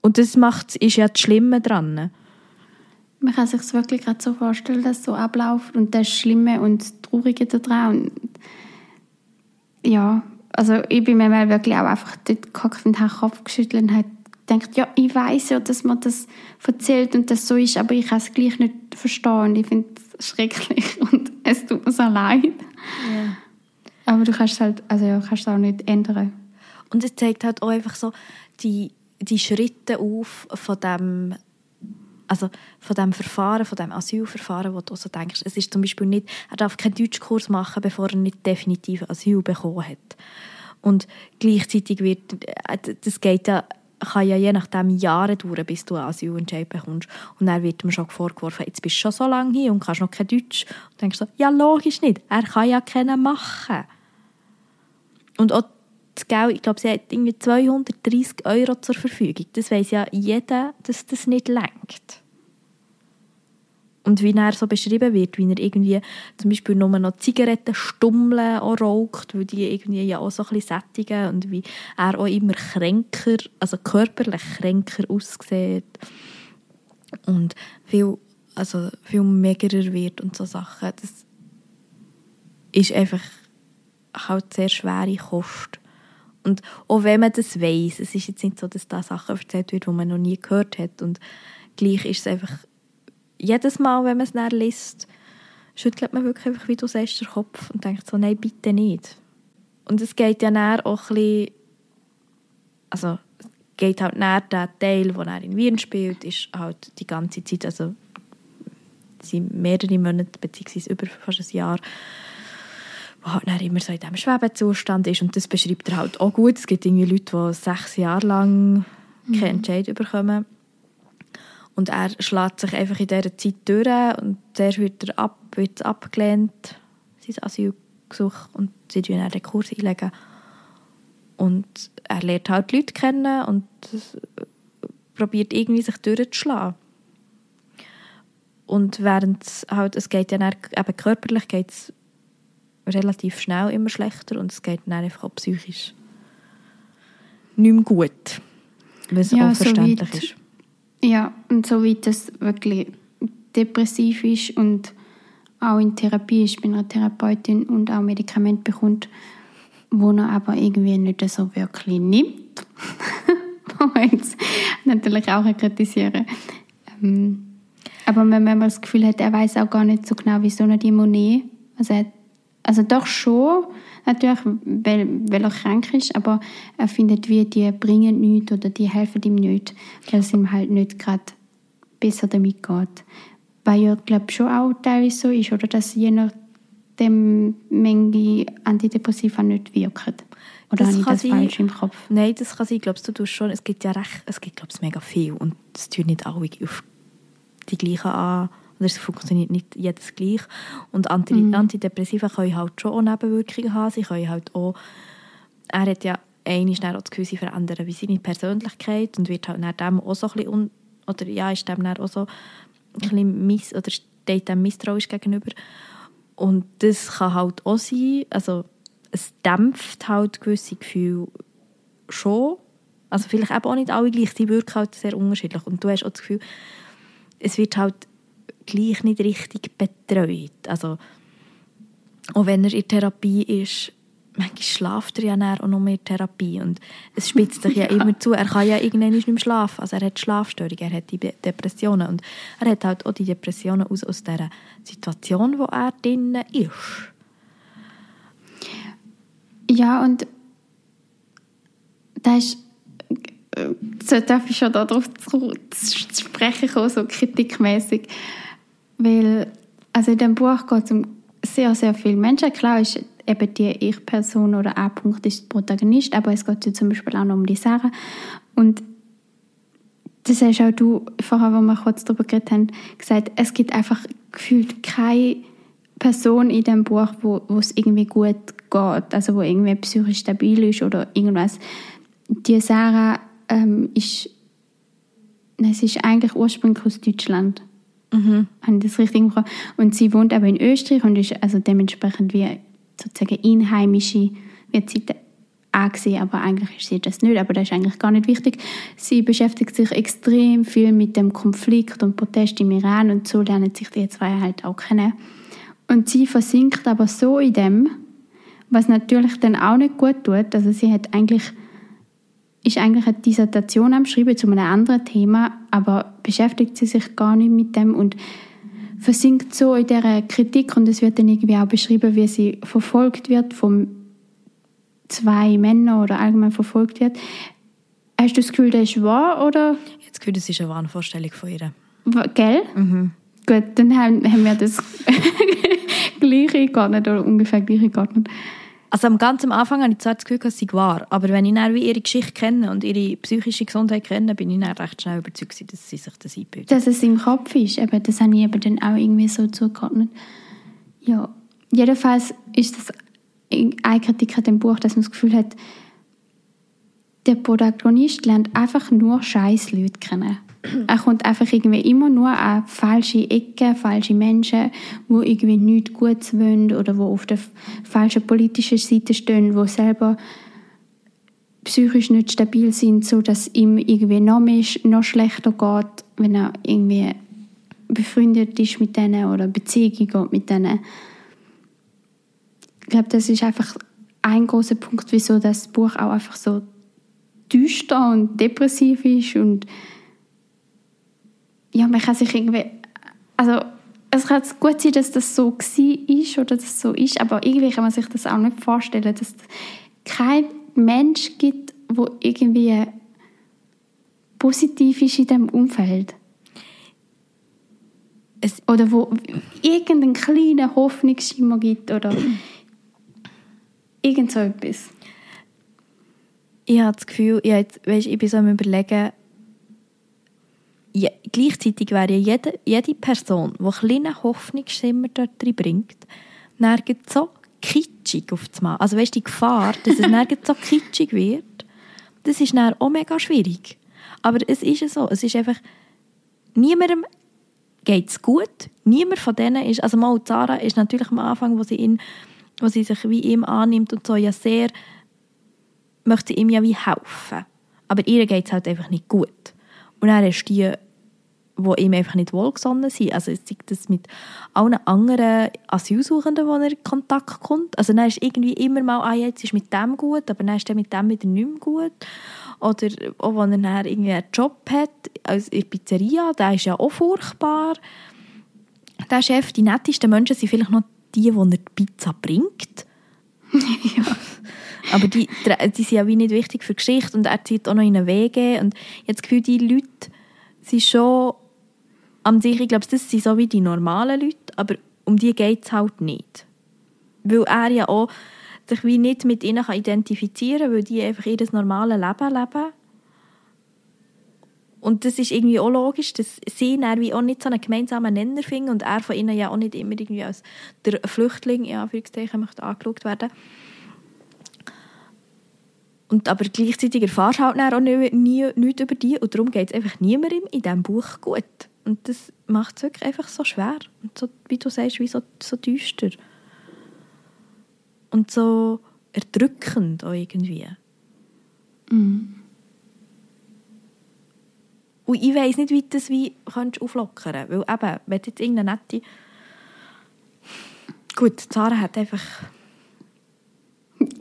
Und das macht, ist ja das Schlimme dran. Man kann sich wirklich gerade so vorstellen, dass es so abläuft und das Schlimme und Traurige daran. Ja, also ich bin mir wirklich auch einfach dort gehockt und habe den Kopf geschüttelt und habe denkt, ja, ich weiß ja, dass man das erzählt und das so ist, aber ich kann es gleich nicht verstehen. Ich finde es schrecklich und es tut mir so leid. Ja. Aber du kannst es halt, also ja, kannst auch nicht ändern. Und es zeigt halt auch einfach so die, die Schritte auf von dem also von dem Verfahren, von dem Asylverfahren, wo du so denkst, es ist zum Beispiel nicht, er darf keinen Deutschkurs machen, bevor er nicht definitiv Asyl bekommen hat. Und gleichzeitig wird, äh, das geht ja kann ja je nachdem Jahre dauern, bis du einen Asylentscheid bekommst. Und dann wird ihm schon vorgeworfen, jetzt bist du schon so lange hier und kannst noch kein Deutsch. Und denkst so, ja logisch nicht, er kann ja keinen machen. Und auch das Geld, ich glaube, sie hat irgendwie 230 Euro zur Verfügung. Das weiß ja jeder, dass das nicht lenkt. Und wie er so beschrieben wird, wie er irgendwie zum Beispiel nur noch Zigarettenstummeln raucht, weil die irgendwie ja auch so ein bisschen sättigen und wie er auch immer kränker, also körperlich kränker aussieht und viel, also viel megerer wird und so Sachen. Das ist einfach halt sehr schwere Kost. Und auch wenn man das weiß, es ist jetzt nicht so, dass da Sachen erzählt wird, die man noch nie gehört hat und gleich ist es einfach jedes Mal, wenn man es dann liest, schüttelt man wirklich einfach, wie du sagst, den Kopf und denkt so, nein, bitte nicht. Und es geht ja dann auch ein bisschen, also es geht halt näher der Teil, wo er in Wien spielt, ist halt die ganze Zeit, also sind mehrere Monate, beziehungsweise über fast ein Jahr, wo halt dann immer so in diesem Schwebezustand ist und das beschreibt er halt auch gut. Es gibt irgendwie Leute, die sechs Jahre lang mhm. keinen Entscheid bekommen und er schlägt sich einfach in dieser Zeit durch und zuerst wird er ab, wird abgelehnt, sein Asylgesuch, und sie legen dann den Kurs einlegen. Und er lernt halt Leute kennen und probiert irgendwie sich durchzuschlagen. Und während es halt, es geht ja dann, eben körperlich geht es relativ schnell immer schlechter und es geht dann einfach auch psychisch nicht mehr gut, was ja, auch verständlich so ist. Ja, und soweit das wirklich depressiv ist und auch in Therapie ist bei einer Therapeutin und auch Medikamente bekommt, wo er aber irgendwie nicht so wirklich nimmt. jetzt natürlich auch kritisieren. Ähm, aber wenn man das Gefühl hat, er weiß auch gar nicht so genau, wieso er die Monet, also, also doch schon, natürlich, weil, weil er krank ist, aber er findet, wie die bringen nichts oder die helfen ihm nicht, weil es ihm halt nicht gerade besser damit geht. Weil ja, glaube schon auch teilweise so ist, oder dass je nachdem Menge Antidepressiva nicht wirken. Oder das habe ich das sein. falsch im Kopf? Nein, das kann sein. Glaube, du tust schon. Es gibt ja recht, es gibt, glaube ich, mega viel. Und es tun nicht alle auf die gleichen an oder es funktioniert nicht jedes gleich. Und Anti mhm. Antidepressiva können halt schon auch Nebenwirkungen haben. Sie können halt auch, er hat ja einmal schnell das Gefühl, sie verändern wie seine Persönlichkeit und wird halt dem auch so ein bisschen, un oder ja, ist dem auch so ein bisschen miss, oder steht dem misstrauisch gegenüber. Und das kann halt auch sein, also es dämpft halt gewisse Gefühle schon. Also vielleicht eben auch nicht alle gleich, sie wirken halt sehr unterschiedlich. Und du hast auch das Gefühl, es wird halt gleich nicht richtig betreut. Also, auch wenn er in Therapie ist, manchmal schlaft er ja auch noch mehr Therapie und es spitzt sich ja, ja, immer zu. Er kann ja irgendwann nicht mehr schlafen. Also er hat Schlafstörungen, er hat die Depressionen und er hat halt auch die Depressionen aus, aus dieser Situation, wo er drin ist. Ja, und da ist darf ich schon darauf zu sprechen kommen, so kritikmäßig. Weil also in dem Buch geht es um sehr, sehr viele Menschen. Klar ist eben die Ich-Person oder A-Punkt ist der Protagonist, aber es geht ja zum Beispiel auch noch um die Sarah. Und das hast auch du, vorher, als wir kurz darüber geredet haben, gesagt, es gibt einfach gefühlt keine Person in dem Buch, wo, wo es irgendwie gut geht, also wo irgendwie psychisch stabil ist oder irgendwas. Die Sarah ähm, ist, nein, sie ist eigentlich ursprünglich aus Deutschland. Mhm. Habe ich das richtig gemacht? Und sie wohnt aber in Österreich und ist also dementsprechend wie sozusagen Einheimische, wird sie angesehen, aber eigentlich ist sie das nicht, aber das ist eigentlich gar nicht wichtig. Sie beschäftigt sich extrem viel mit dem Konflikt und Protest im Iran und so lernen sich die zwei halt auch kennen. Und sie versinkt aber so in dem, was natürlich dann auch nicht gut tut. Also sie hat eigentlich ist eigentlich eine Dissertation am Schreiben zu einem anderen Thema, aber beschäftigt sie sich gar nicht mit dem und versinkt so in der Kritik und es wird dann irgendwie auch beschrieben, wie sie verfolgt wird von zwei Männern oder allgemein verfolgt wird. Hast du das Gefühl, das ist wahr oder? Ich habe das Gefühl, das ist eine Wahnvorstellung von ihr. Gell? Mhm. Gut, dann haben, haben wir das gleich eingeordnet oder ungefähr gleich eingeordnet. Also am ganz Anfang habe ich zwar das Gefühl, dass sie wahr, aber wenn ich dann wie ihre Geschichte kenne und ihre psychische Gesundheit kenne, bin ich dann recht schnell überzeugt, dass sie sich das einbildet. Dass es im Kopf ist, eben, das habe ich eben dann auch irgendwie so zugeordnet. Ja, jedenfalls ist das eine Kritik an dem Buch, dass man das Gefühl hat, der Protagonist lernt einfach nur scheiß Leute kennen. Er kommt einfach irgendwie immer nur an falsche Ecken, falsche Menschen, wo irgendwie nichts Gutes wollen oder wo auf der falschen politischen Seite stehen, wo selber psychisch nicht stabil sind, so dass ihm irgendwie noch, mehr, noch schlechter geht, wenn er irgendwie befreundet ist mit denen oder Beziehungen geht mit denen. Ich glaube, das ist einfach ein großer Punkt, wieso das Buch auch einfach so düster und depressiv ist und ja, man kann sich irgendwie, also es kann gut sein, dass das so ist oder dass das so ist, aber irgendwie kann man sich das auch nicht vorstellen, dass es kein Mensch gibt, wo irgendwie positiv ist in diesem Umfeld. Es oder wo irgendeinen kleinen Hoffnungsschimmer gibt oder irgend so etwas. Ich habe das Gefühl, ich, jetzt, weißt, ich bin so am überlegen, ja, gleichzeitig wäre ja jede, jede Person, die kleine Hoffnungsschimmer dort bringt, nirgends so kitschig auf das Mal. Also weißt die Gefahr, dass es nirgends so kitschig wird, das ist dann auch mega schwierig. Aber es ist ja so, es ist einfach, niemandem geht es gut, niemand von denen ist, also mal Zara ist natürlich am Anfang, wo sie, ihn, wo sie sich wie ihm annimmt und so, ja sehr, möchte ihm ja wie helfen. Aber ihr geht es halt einfach nicht gut. Und dann hast du die, die ihm einfach nicht wohlgesonnen sind. Also es zeigt das mit allen anderen Asylsuchenden, die er in Kontakt kommt. Also dann ist irgendwie immer mal, ah, jetzt ist mit dem gut, aber dann ist er mit dem wieder nicht mehr gut. Oder auch wenn er dann irgendwie einen Job hat, also in der Pizzeria, der ist ja auch furchtbar. Der Chef, die nettesten Menschen sind vielleicht noch die, die er die Pizza bringt. ja. Aber die, die sind ja wie nicht wichtig für Geschichte und er zieht auch noch in einen WG und ich habe das Gefühl, die Leute sind schon an sich, ich glaube, das sind so wie die normalen Leute, aber um die geht es halt nicht. Weil er ja auch sich wie nicht mit ihnen kann identifizieren kann, weil die einfach ihr normales Leben leben. Und das ist irgendwie auch logisch, dass sie dann wie auch nicht so einen gemeinsamen Nenner finden und er von ihnen ja auch nicht immer irgendwie als der Flüchtling in Anführungszeichen möchte angeschaut werden. Und aber gleichzeitig erfährst du halt auch nie, nie, nichts über die und darum geht es einfach niemandem in diesem Buch gut. Und das macht es wirklich einfach so schwer. Und so, wie du sagst, wie so, so düster. Und so erdrückend auch irgendwie. Mm. Und ich weiss nicht, wie du das wie kannst auflockern kannst. Weil eben, wenn jetzt irgendeine nette... Gut, Zara hat einfach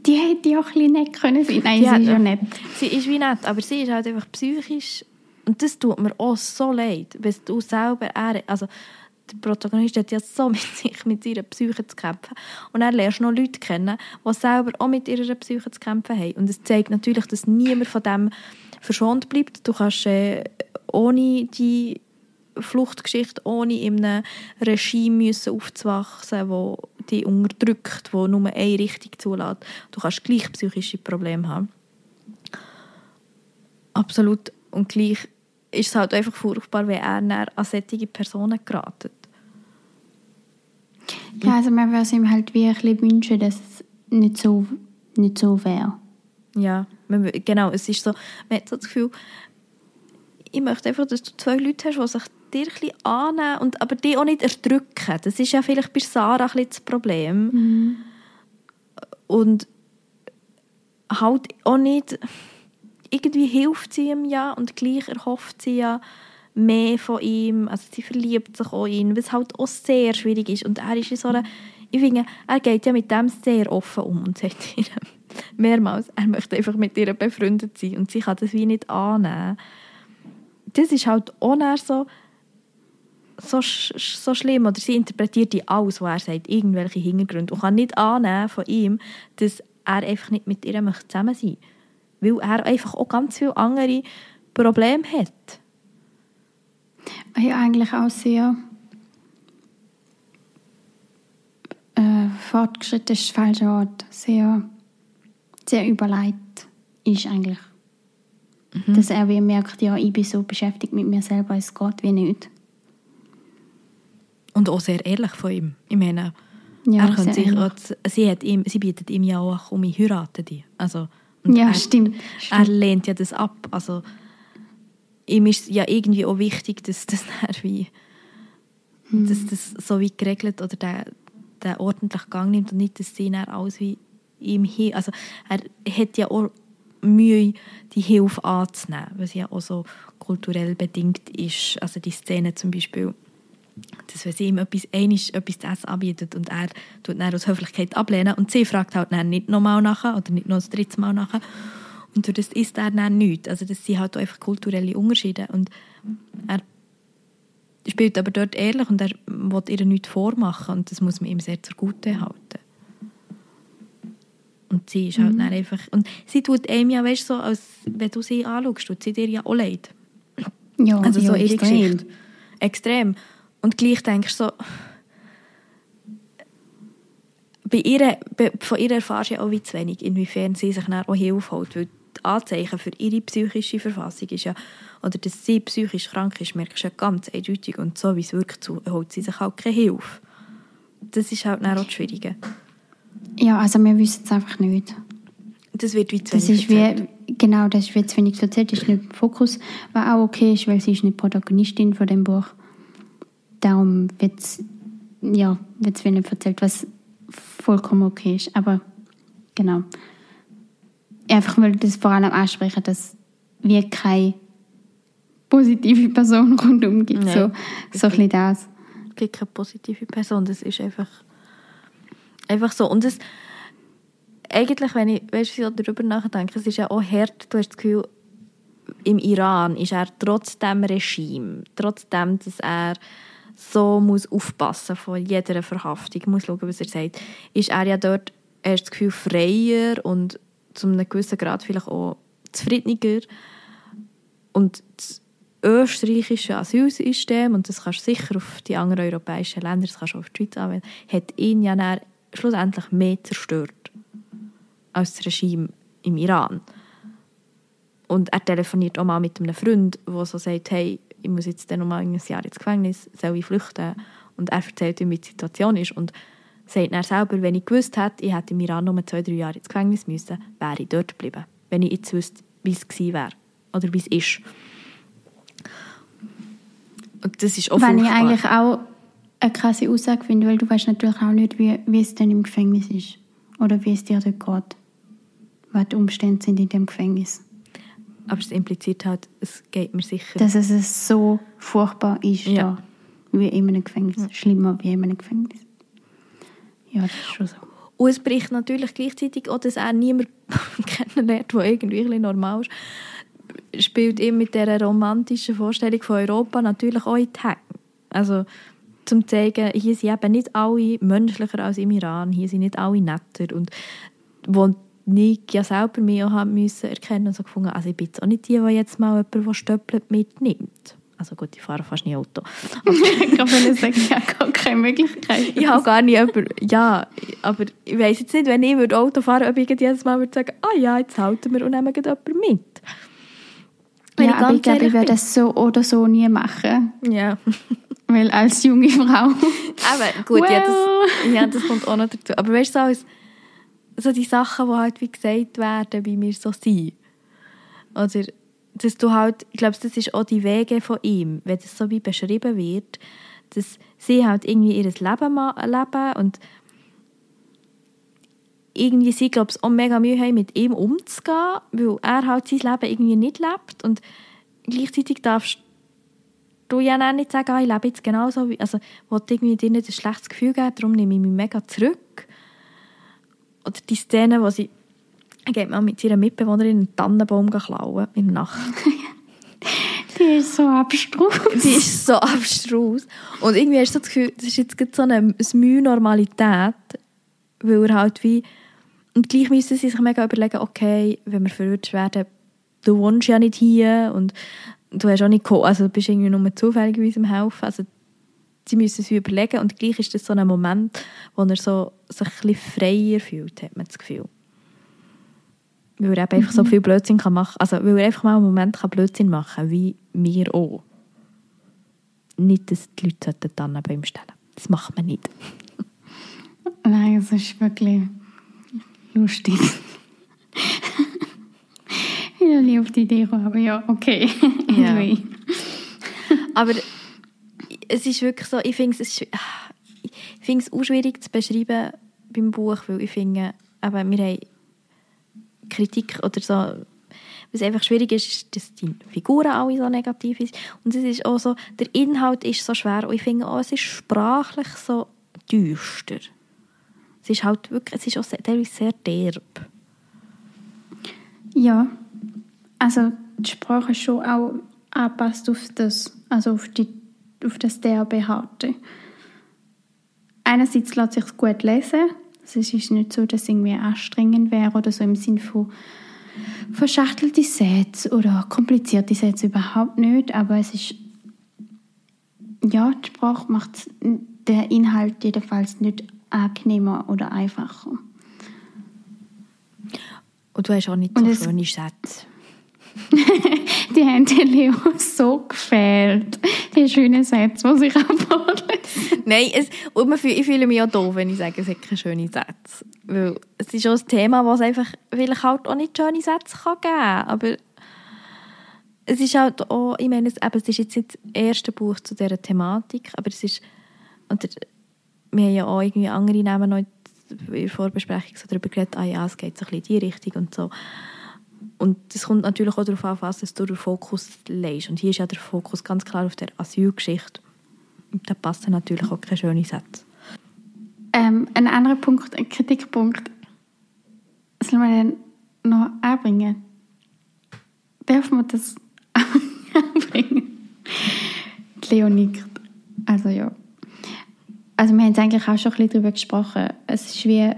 die hätte ja auch ein nett können sein. Nein, ja, sie ist ja nett. Sie ist wie nett, aber sie ist halt einfach psychisch. Und das tut mir auch so leid, wenn du selber, also der Protagonist hat ja so mit sich, mit ihrer Psyche zu kämpfen. Und er lernst noch Leute kennen, die selber auch mit ihrer Psyche zu kämpfen haben. Und es zeigt natürlich, dass niemand von dem verschont bleibt. Du kannst äh, ohne die Fluchtgeschichte, ohne in einem Regime müssen aufzuwachsen, wo dich unterdrückt, wo nur eine Richtung zulässt. Du kannst gleich psychische Probleme haben. Absolut. Und gleich ist es halt einfach furchtbar, wenn er an solche Personen geratet. Ja, also man würde es ihm halt wirklich wünschen, dass es nicht so, nicht so wäre. Ja, genau. Es ist so, man hat so das Gefühl, ich möchte einfach, dass du zwei Leute hast, die sich dir ein annehmen und aber die auch nicht erdrücken. Das ist ja vielleicht bei Sarah ein das Problem. Mhm. Und halt auch nicht... Irgendwie hilft sie ihm ja und gleich erhofft sie ja mehr von ihm. Also sie verliebt sich auch in ihn, was halt auch sehr schwierig ist. Und er ist in so einer... Ich finde, er geht ja mit dem sehr offen um und sagt ihr mehrmals, er möchte einfach mit ihr befreundet sein und sie kann das wie nicht annehmen. Das ist halt auch so so, so schlimm oder sie interpretiert die alles, was er sagt, irgendwelche Hintergründe und kann nicht annehmen von ihm, dass er einfach nicht mit ihr zusammen sein möchte. Weil er einfach auch ganz viele andere Probleme hat. Ja, eigentlich auch sehr äh, fortgeschritten ist das falsche Wort. Sehr, sehr überlegt ist eigentlich. Dass er wie merkt, ja, ich bin so beschäftigt mit mir selber, es geht wie nicht. Und auch sehr ehrlich von ihm. Ich meine, Ja, er könnte sich auch, sie, hat ihm, sie bietet ihm ja auch um, ich heirate dich. Also, Ja, er, stimmt. Er lehnt ja das ab. Also, ihm ist ja irgendwie auch wichtig, dass das wie, Mhm. dass das so wie geregelt oder der, der ordentlich Gang nimmt und nicht, dass sie dann alles wie ihm hin, also er hat ja auch Mühe, die Hilfe anzunehmen, was ja auch so kulturell bedingt ist. Also die Szene zum Beispiel, dass wenn sie ihm etwas, einisch, etwas zu essen anbietet und er tut dann aus Höflichkeit ablehnen und sie fragt halt dann nicht nochmal nachher oder nicht noch das dritte Mal nachher und durch das isst er dann nichts. Also das sind halt einfach kulturelle Unterschiede und er spielt aber dort ehrlich und er will ihr nichts vormachen und das muss man ihm sehr zugute halten. Und sie ist halt dann einfach... Und sie tut einem ja, weißt du, so, als wenn du sie anschaust, tut sie dir ja auch leid. Ja, Also so ihre extrem. Geschichte. Extrem. Und gleich denkst du so... Bei ihr, von ihr erfährst du ja auch wie zu wenig, inwiefern sie sich dann auch Hilfe holt. Weil die Anzeichen für ihre psychische Verfassung ist ja, oder dass sie psychisch krank ist, merkst du ja ganz eindeutig. Und so wie es wirkt, so holt sie sich halt keine Hilfe. Das ist halt dann auch das Schwierige. Ja, also wir wissen es einfach nicht. Das wird wie zu Das wenig ist wie, genau, das wie zu wenig erzählt, das ist nicht im Fokus, was auch okay ist, weil sie ist nicht Protagonistin von dem Buch. Darum wird es, ja, wird's wie nicht erzählt, was vollkommen okay ist. Aber genau. Einfach will das vor allem ansprechen, dass wir keine positive Person rundum gibt. Nein, so, so ein bisschen das. Es gibt keine positive Person. Das ist einfach, einfach so. Und es, eigentlich, wenn ich weißt, so darüber nachdenke, es ist ja auch hart, du hast das Gefühl, im Iran ist er trotz dem Regime, trotzdem, dass er so muss aufpassen von jeder Verhaftung, muss schauen, was er sagt, ist er ja dort, er hat das Gefühl, freier und zu einem gewissen Grad vielleicht auch zufriedener. Und das österreichische Asylsystem, und das kannst du sicher auf die anderen europäischen Länder, das kannst du auch auf die Schweiz anwenden, hat ihn ja dann schlussendlich mehr zerstört als das Regime im Iran. Und er telefoniert auch mal mit einem Freund, der so sagt, hey, ich muss jetzt dann noch mal ein Jahr ins Gefängnis, soll ich flüchten? Und er erzählt ihm, wie die Situation ist und sagt dann selber, wenn ich gewusst hätte, ich hätte im Iran nur zwei, drei Jahre ins Gefängnis müssen, wäre ich dort geblieben. Wenn ich jetzt wüsste, wie es gewesen wäre oder wie es ist. Und das ist auch Wenn ich furchtbar. eigentlich auch eine krasse Aussage finde, weil du weißt natürlich auch nicht, wie, wie es dann im Gefängnis ist. Oder wie es dir dort geht. Was die Umstände sind in dem Gefängnis. Aber es impliziert halt, es geht mir sicher. Dass es so furchtbar ist, Ja. da, wie in einem Gefängnis. Schlimmer wie in einem Gefängnis. Ja, das ist schon so. Und es bricht natürlich gleichzeitig auch, dass er niemand kennenlernt, der irgendwie ein normal ist. Spielt ihm mit dieser romantischen Vorstellung von Europa natürlich auch in die Hänge. Also, zum zu zeigen, hier sind eben nicht alle menschlicher als im Iran, hier sind nicht alle netter. Und wo ich ja selber mich auch haben müssen erkennen und so gefunden, also ich bin jetzt auch nicht die, die jetzt mal jemanden, der stöppelt, mitnimmt. Also gut, ich fahre fast nie Auto. ich kann sagen, ich habe gar keine Möglichkeit. Ich habe gar nicht jemanden, ja, aber ich weiss jetzt nicht, wenn ich würde Auto fahren würde, ob ich jedes Mal würde sagen, ah ja, jetzt halten wir und nehmen jemanden mit. Wenn Ja, aber ich glaube, ich bin. das so oder so nie machen. Ja, Weil als junge Frau... aber gut, ja, Well. das, ja, das kommt auch noch dazu. Aber weißt du, so, als- so die Sachen, die halt wie gesagt werden, wie wir so sind. Oder, dass du halt, ich glaube, das ist auch die Wege von ihm, wenn das so wie beschrieben wird, dass sie halt irgendwie ihr Leben leben und irgendwie sie, glaube ich, auch mega Mühe haben, mit ihm umzugehen, weil er halt sein Leben irgendwie nicht lebt und gleichzeitig darfst du ja dann nicht sagen, ah, ich lebe jetzt genauso, wie, also will irgendwie dir nicht ein schlechtes Gefühl geben, darum nehme ich mich mega zurück. Oder die Szene, wo sie geht mal mit ihrer Mitbewohnerin einen Tannenbaum klauen in der Nacht. Die ist so abstrus. Die ist so abstrus. Und irgendwie hast du das Gefühl, das ist jetzt so eine, eine Mühe Normalität, weil er halt wie... Und gleich müssen sie sich mega überlegen, okay, wenn wir verwirrt werden, du wohnst ja nicht hier und du hast auch nicht geho- also du bist irgendwie nur zufälligerweise am Helfen. Also sie müssen es überlegen und gleich ist das so ein Moment, wo er so, sich ein bisschen freier fühlt, hat man das Gefühl. Weil er eben einfach so viel Blödsinn kann machen also weil er einfach mal einen Moment kann Blödsinn machen kann, wie wir auch. Nicht, dass die Leute dann bei ihm stellen Das macht man nicht. Nein, es ist wirklich lustig. ich bin auf die Idee gekommen, aber ja, okay. anyway. Aber es ist wirklich so, ich finde es, ich finde auch schwierig zu beschreiben beim Buch, weil ich finde, aber wir haben Kritik oder so, was einfach schwierig ist, ist, dass die Figuren alle so negativ sind. Und es ist auch so, der Inhalt ist so schwer und ich finde auch, es ist sprachlich so düster. Es ist halt wirklich, es ist auch sehr, teilweise sehr derb. Ja, also die Sprache ist schon auch angepasst auf das, also auf, die, auf das derbe Harte. Einerseits lässt sich gut lesen, es ist nicht so, dass es irgendwie anstrengend wäre oder so im Sinne von verschachtelte Sätze oder komplizierte Sätze überhaupt nicht, aber es ist ja, die Sprache macht den Inhalt jedenfalls nicht angenehmer oder einfacher. Und du hast auch nicht so schöne Sätze. Die haben den Leo so gefehlt. Die schönen Sätze, die sich abholen. Nein, es, und man ich fühle mich auch doof, wenn ich sage, es hat keine schönen Sätze. Weil es ist auch ein Thema, wo es einfach vielleicht halt auch nicht schöne Sätze kann geben kann. Aber es ist halt auch, ich meine, es, ist jetzt nicht das erste Buch zu dieser Thematik, aber es ist, und wir haben ja auch irgendwie andere Namen noch in der Vorbesprechung so darüber geredet, ah ja, es geht so ein bisschen in die Richtung und so. Und es kommt natürlich auch darauf an, was du den Fokus legst. Und hier ist ja der Fokus ganz klar auf der Asylgeschichte. Und da passen natürlich auch keine schönen Sätze. Ähm, ein anderer Punkt, ein Kritikpunkt, soll man den noch anbringen? Darf man das anbringen? Die Leo nickt. Also ja. Also wir haben jetzt eigentlich auch schon ein bisschen darüber gesprochen. Es ist wie,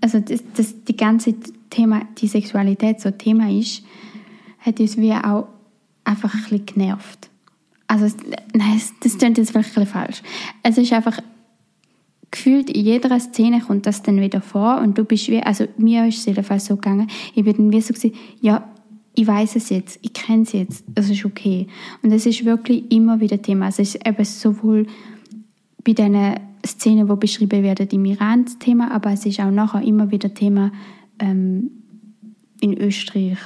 also das, das, die ganze Thema, die Sexualität so Thema ist, hat uns wie auch einfach ein bisschen genervt. Also nein, das klingt jetzt vielleicht ein bisschen falsch. Es ist einfach gefühlt in jeder Szene kommt das dann wieder vor und du bist wie, also mir ist es jedenfalls so gegangen, ich bin dann wie so gewesen, ja, ich weiß es jetzt, ich kenne es jetzt, es ist okay. Und es ist wirklich immer wieder Thema. Also es ist eben sowohl bei den Szenen, die beschrieben werden im Iran das Thema, aber es ist auch nachher immer wieder Thema ähm, in Österreich,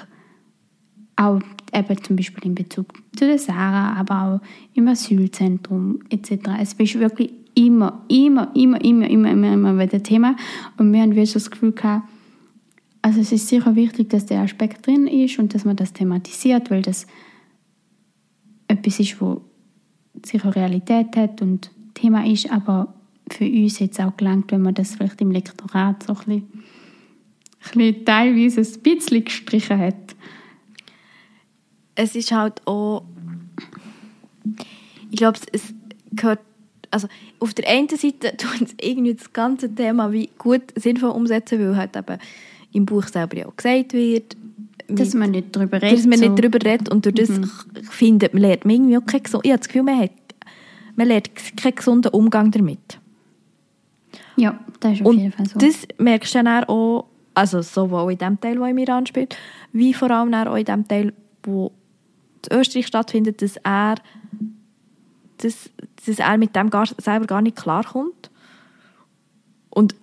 auch eben zum Beispiel in Bezug zu der Sarah, aber auch im Asylzentrum etc. Es ist wirklich immer, immer, immer, immer, immer, immer, immer wieder Thema. Und wir haben wirklich das Gefühl gehabt, also es ist sicher wichtig, dass der Aspekt drin ist und dass man das thematisiert, weil das etwas ist, wo sicher Realität hat und Thema ist, aber für uns jetzt auch gelangt, wenn man das vielleicht im Lektorat so ein bisschen, bisschen teilweise ein bisschen gestrichen hat. es ist halt auch ich glaube es gehört also auf der einen Seite tut es irgendwie das ganze Thema wie gut sinnvoll umsetzen weil halt eben im Buch selber ja auch gesagt wird Dass man nicht darüber redet. dass man so. nicht darüber redet und durch das Mhm. ich finde man lernt man irgendwie auch keinen gesunden, ich habe das Gefühl man, hat, man lernt keinen gesunden Umgang damit Ja, das ist auf und jeden Fall so. das merkst du dann auch, also sowohl in dem Teil, wo im Iran spielt, wie vor allem auch in dem Teil, wo in Österreich stattfindet, dass er, dass, dass er mit dem gar, selber gar nicht klarkommt. Und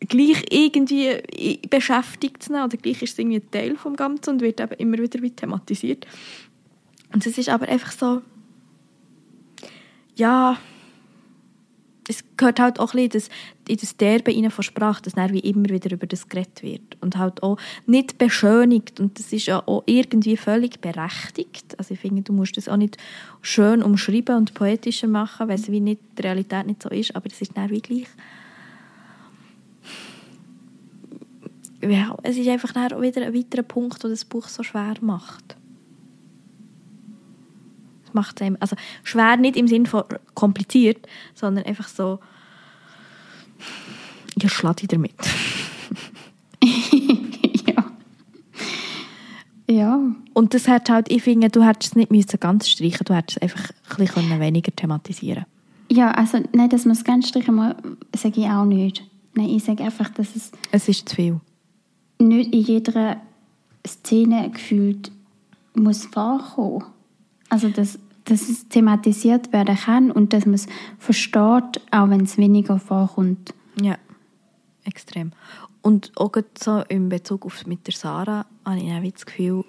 gleich irgendwie beschäftigt es ihn, oder gleich ist es irgendwie ein Teil vom Ganzen und wird eben immer wieder wie thematisiert. Und es ist aber einfach so, ja, es gehört halt auch ein bisschen in das Derbe rein von Sprache, dass dann wie immer wieder über das geredet wird. Und halt auch nicht beschönigt. Und das ist ja auch irgendwie völlig berechtigt. Also ich finde, du musst das auch nicht schön umschreiben und poetischer machen, weil es wie nicht, die Realität nicht so ist. Aber es ist dann wie gleich... Ja, es ist einfach dann auch wieder ein weiterer Punkt, der das Buch so schwer macht. Macht es einem, also schwer nicht im Sinne von kompliziert, sondern einfach so, ich schlage dich damit. ja. Ja. Und das hat halt, ich finde, du hättest es nicht müssen ganz streichen, du hättest es einfach ein bisschen weniger thematisieren Ja, also nein, dass man es ganz streichen muss, sage ich auch nicht. Nein, ich sage einfach, dass es Es ist zu viel. nicht in jeder Szene gefühlt muss vorkommen. Also, dass, dass es thematisiert werden kann und dass man es versteht, auch wenn es weniger vorkommt. Ja, extrem. Und auch so in Bezug auf mit der Sarah habe ich auch das Gefühl,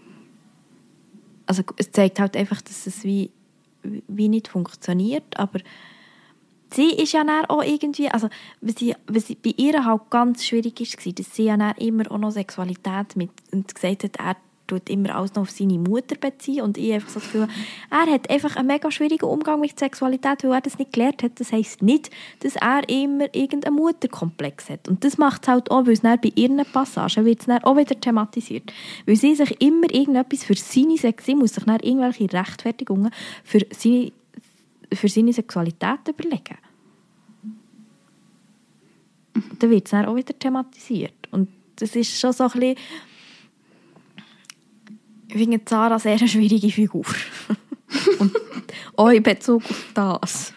also es zeigt halt einfach, dass es wie, wie nicht funktioniert, aber sie ist ja dann auch irgendwie, also was, sie, was sie bei ihr halt ganz schwierig war, dass sie ja dann immer auch noch Sexualität mit, und gesagt hat, er tut immer alles noch auf seine Mutter beziehen und ich einfach so das Gefühl, er hat einfach einen mega schwierigen Umgang mit Sexualität, weil er das nicht gelernt hat. Das heisst nicht, dass er immer irgendeinen Mutterkomplex hat. Und das macht es halt auch, weil es dann bei ihren Passagen wird es auch wieder thematisiert. Weil sie sich immer irgendetwas für seine Sex, sie muss sich dann irgendwelche Rechtfertigungen für seine, für seine Sexualität überlegen. Dann wird es auch wieder thematisiert. Und das ist schon so ein bisschen ich finde Zara sehr eine schwierige Figur. Und auch in Bezug auf das.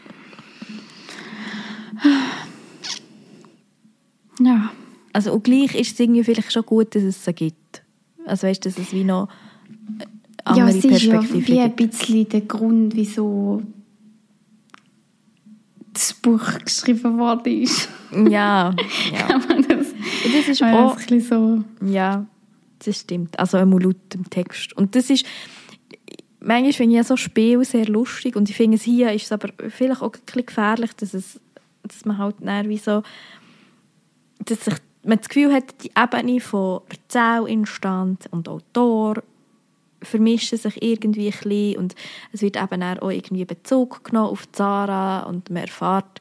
Ja. Also und gleich ist es irgendwie vielleicht schon gut, dass es so gibt. Also weißt du, dass es wie noch andere ja, es ist ja Perspektive wie ein gibt. bisschen der Grund, wieso das Buch geschrieben worden ist. Ja, ja. Kann man das, das ist auch, ein bisschen so... ja, das stimmt. Also einmal laut dem Text. Und das ist, manchmal finde ich so Spiel sehr lustig und ich finde es hier ist es aber vielleicht auch ein bisschen gefährlich, dass, es, dass man halt wie so, dass sich, man das Gefühl hat, die Ebene von Erzählinstanz und Autor vermischen sich irgendwie ein bisschen und es wird eben auch irgendwie Bezug genommen auf Zara und man erfährt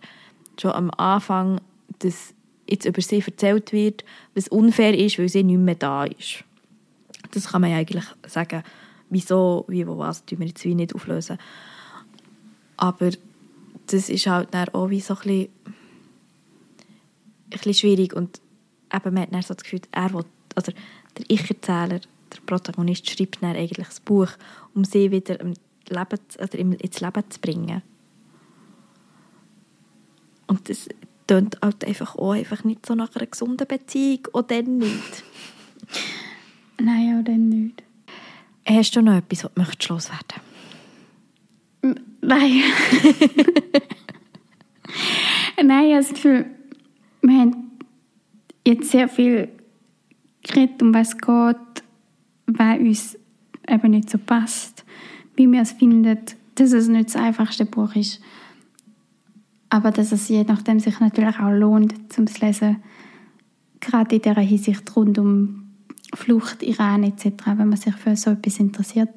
schon am Anfang, dass jetzt über sie erzählt wird, was unfair ist, weil sie nicht mehr da ist. Das kann man ja eigentlich sagen, wieso, wie, wo, was, tun wir jetzt wie nicht auflösen. Aber das ist halt dann auch wie so ein bisschen, ein schwierig und eben man hat dann so das Gefühl, er will, also der Ich-Erzähler, der Protagonist schreibt dann eigentlich das Buch, um sie wieder im Leben, im- ins Leben zu bringen. Und das tönt halt einfach auch einfach nicht so nach einer gesunden Beziehung, auch dann nicht. Nein, auch dann nicht. Hast du noch etwas, was du möchtest loswerden Nein. Nein, ich habe das Gefühl, wir haben jetzt sehr viel geredet, um was es geht, was uns eben nicht so passt, wie wir es finden, dass es nicht das einfachste Buch ist. Aber dass es je nachdem sich natürlich auch lohnt, zum zu lesen, gerade in dieser Hinsicht rund um Flucht, Iran etc., wenn man sich für so etwas interessiert.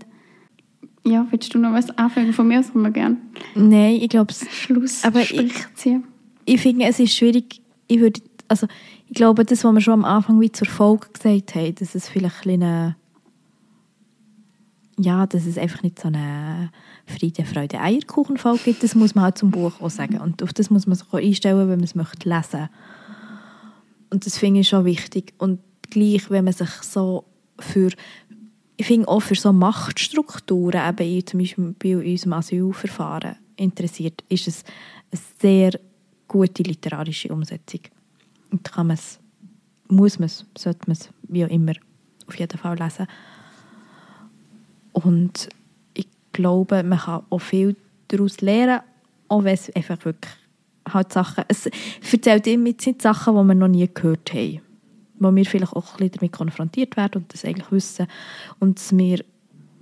Ja, willst du noch was anfangen? Von mir aus wir gerne Nein, ich glaube, es- Aber ich- ziehen. ich finde, es ist schwierig. Ich würde, also, ich glaube, das, was wir schon am Anfang wie zur Folge gesagt haben, dass es vielleicht ein bisschen eine, ja, dass es einfach nicht so eine Friede, Freude, Eierkuchen-Folge gibt, das muss man halt zum Buch auch sagen. Und auf das muss man sich auch einstellen, wenn man es möchte lesen. Und das finde ich schon wichtig. Und gleich, wenn man sich so für, ich finde auch für so Machtstrukturen, eben zum Beispiel bei unserem Asylverfahren interessiert, ist es eine sehr gute literarische Umsetzung. Und kann man es, muss man es, sollte man es, wie auch immer, auf jeden Fall lesen. Und ich glaube, man kann auch viel daraus lernen, auch wenn es einfach wirklich halt Sachen, es erzählt immer jetzt nicht Sachen, die wir noch nie gehört haben. Wo wir vielleicht auch ein bisschen damit konfrontiert werden und das eigentlich wissen und es wir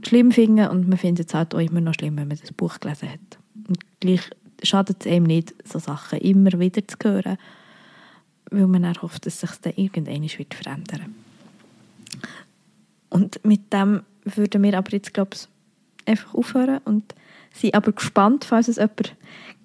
schlimm finden und man findet es halt auch immer noch schlimm, wenn man das Buch gelesen hat. Und gleich schadet es einem nicht, so Sachen immer wieder zu hören, weil man dann hofft, dass sich dann irgendwann wird Und mit dem würden wir aber jetzt, glaube ich, einfach aufhören und sind aber gespannt, falls es jemand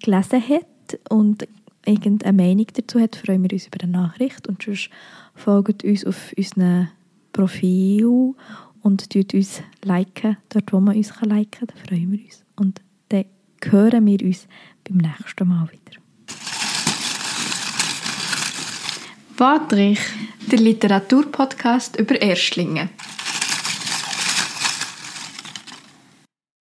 gelesen hat und irgendeine Meinung dazu hat, freuen wir uns über eine Nachricht und sonst folgt uns auf unserem Profil und tut uns liken, dort wo man uns liken kann, da freuen wir uns. Und dann hören wir uns beim nächsten Mal wieder. Wortrich. Der Literaturpodcast über Erstlinge.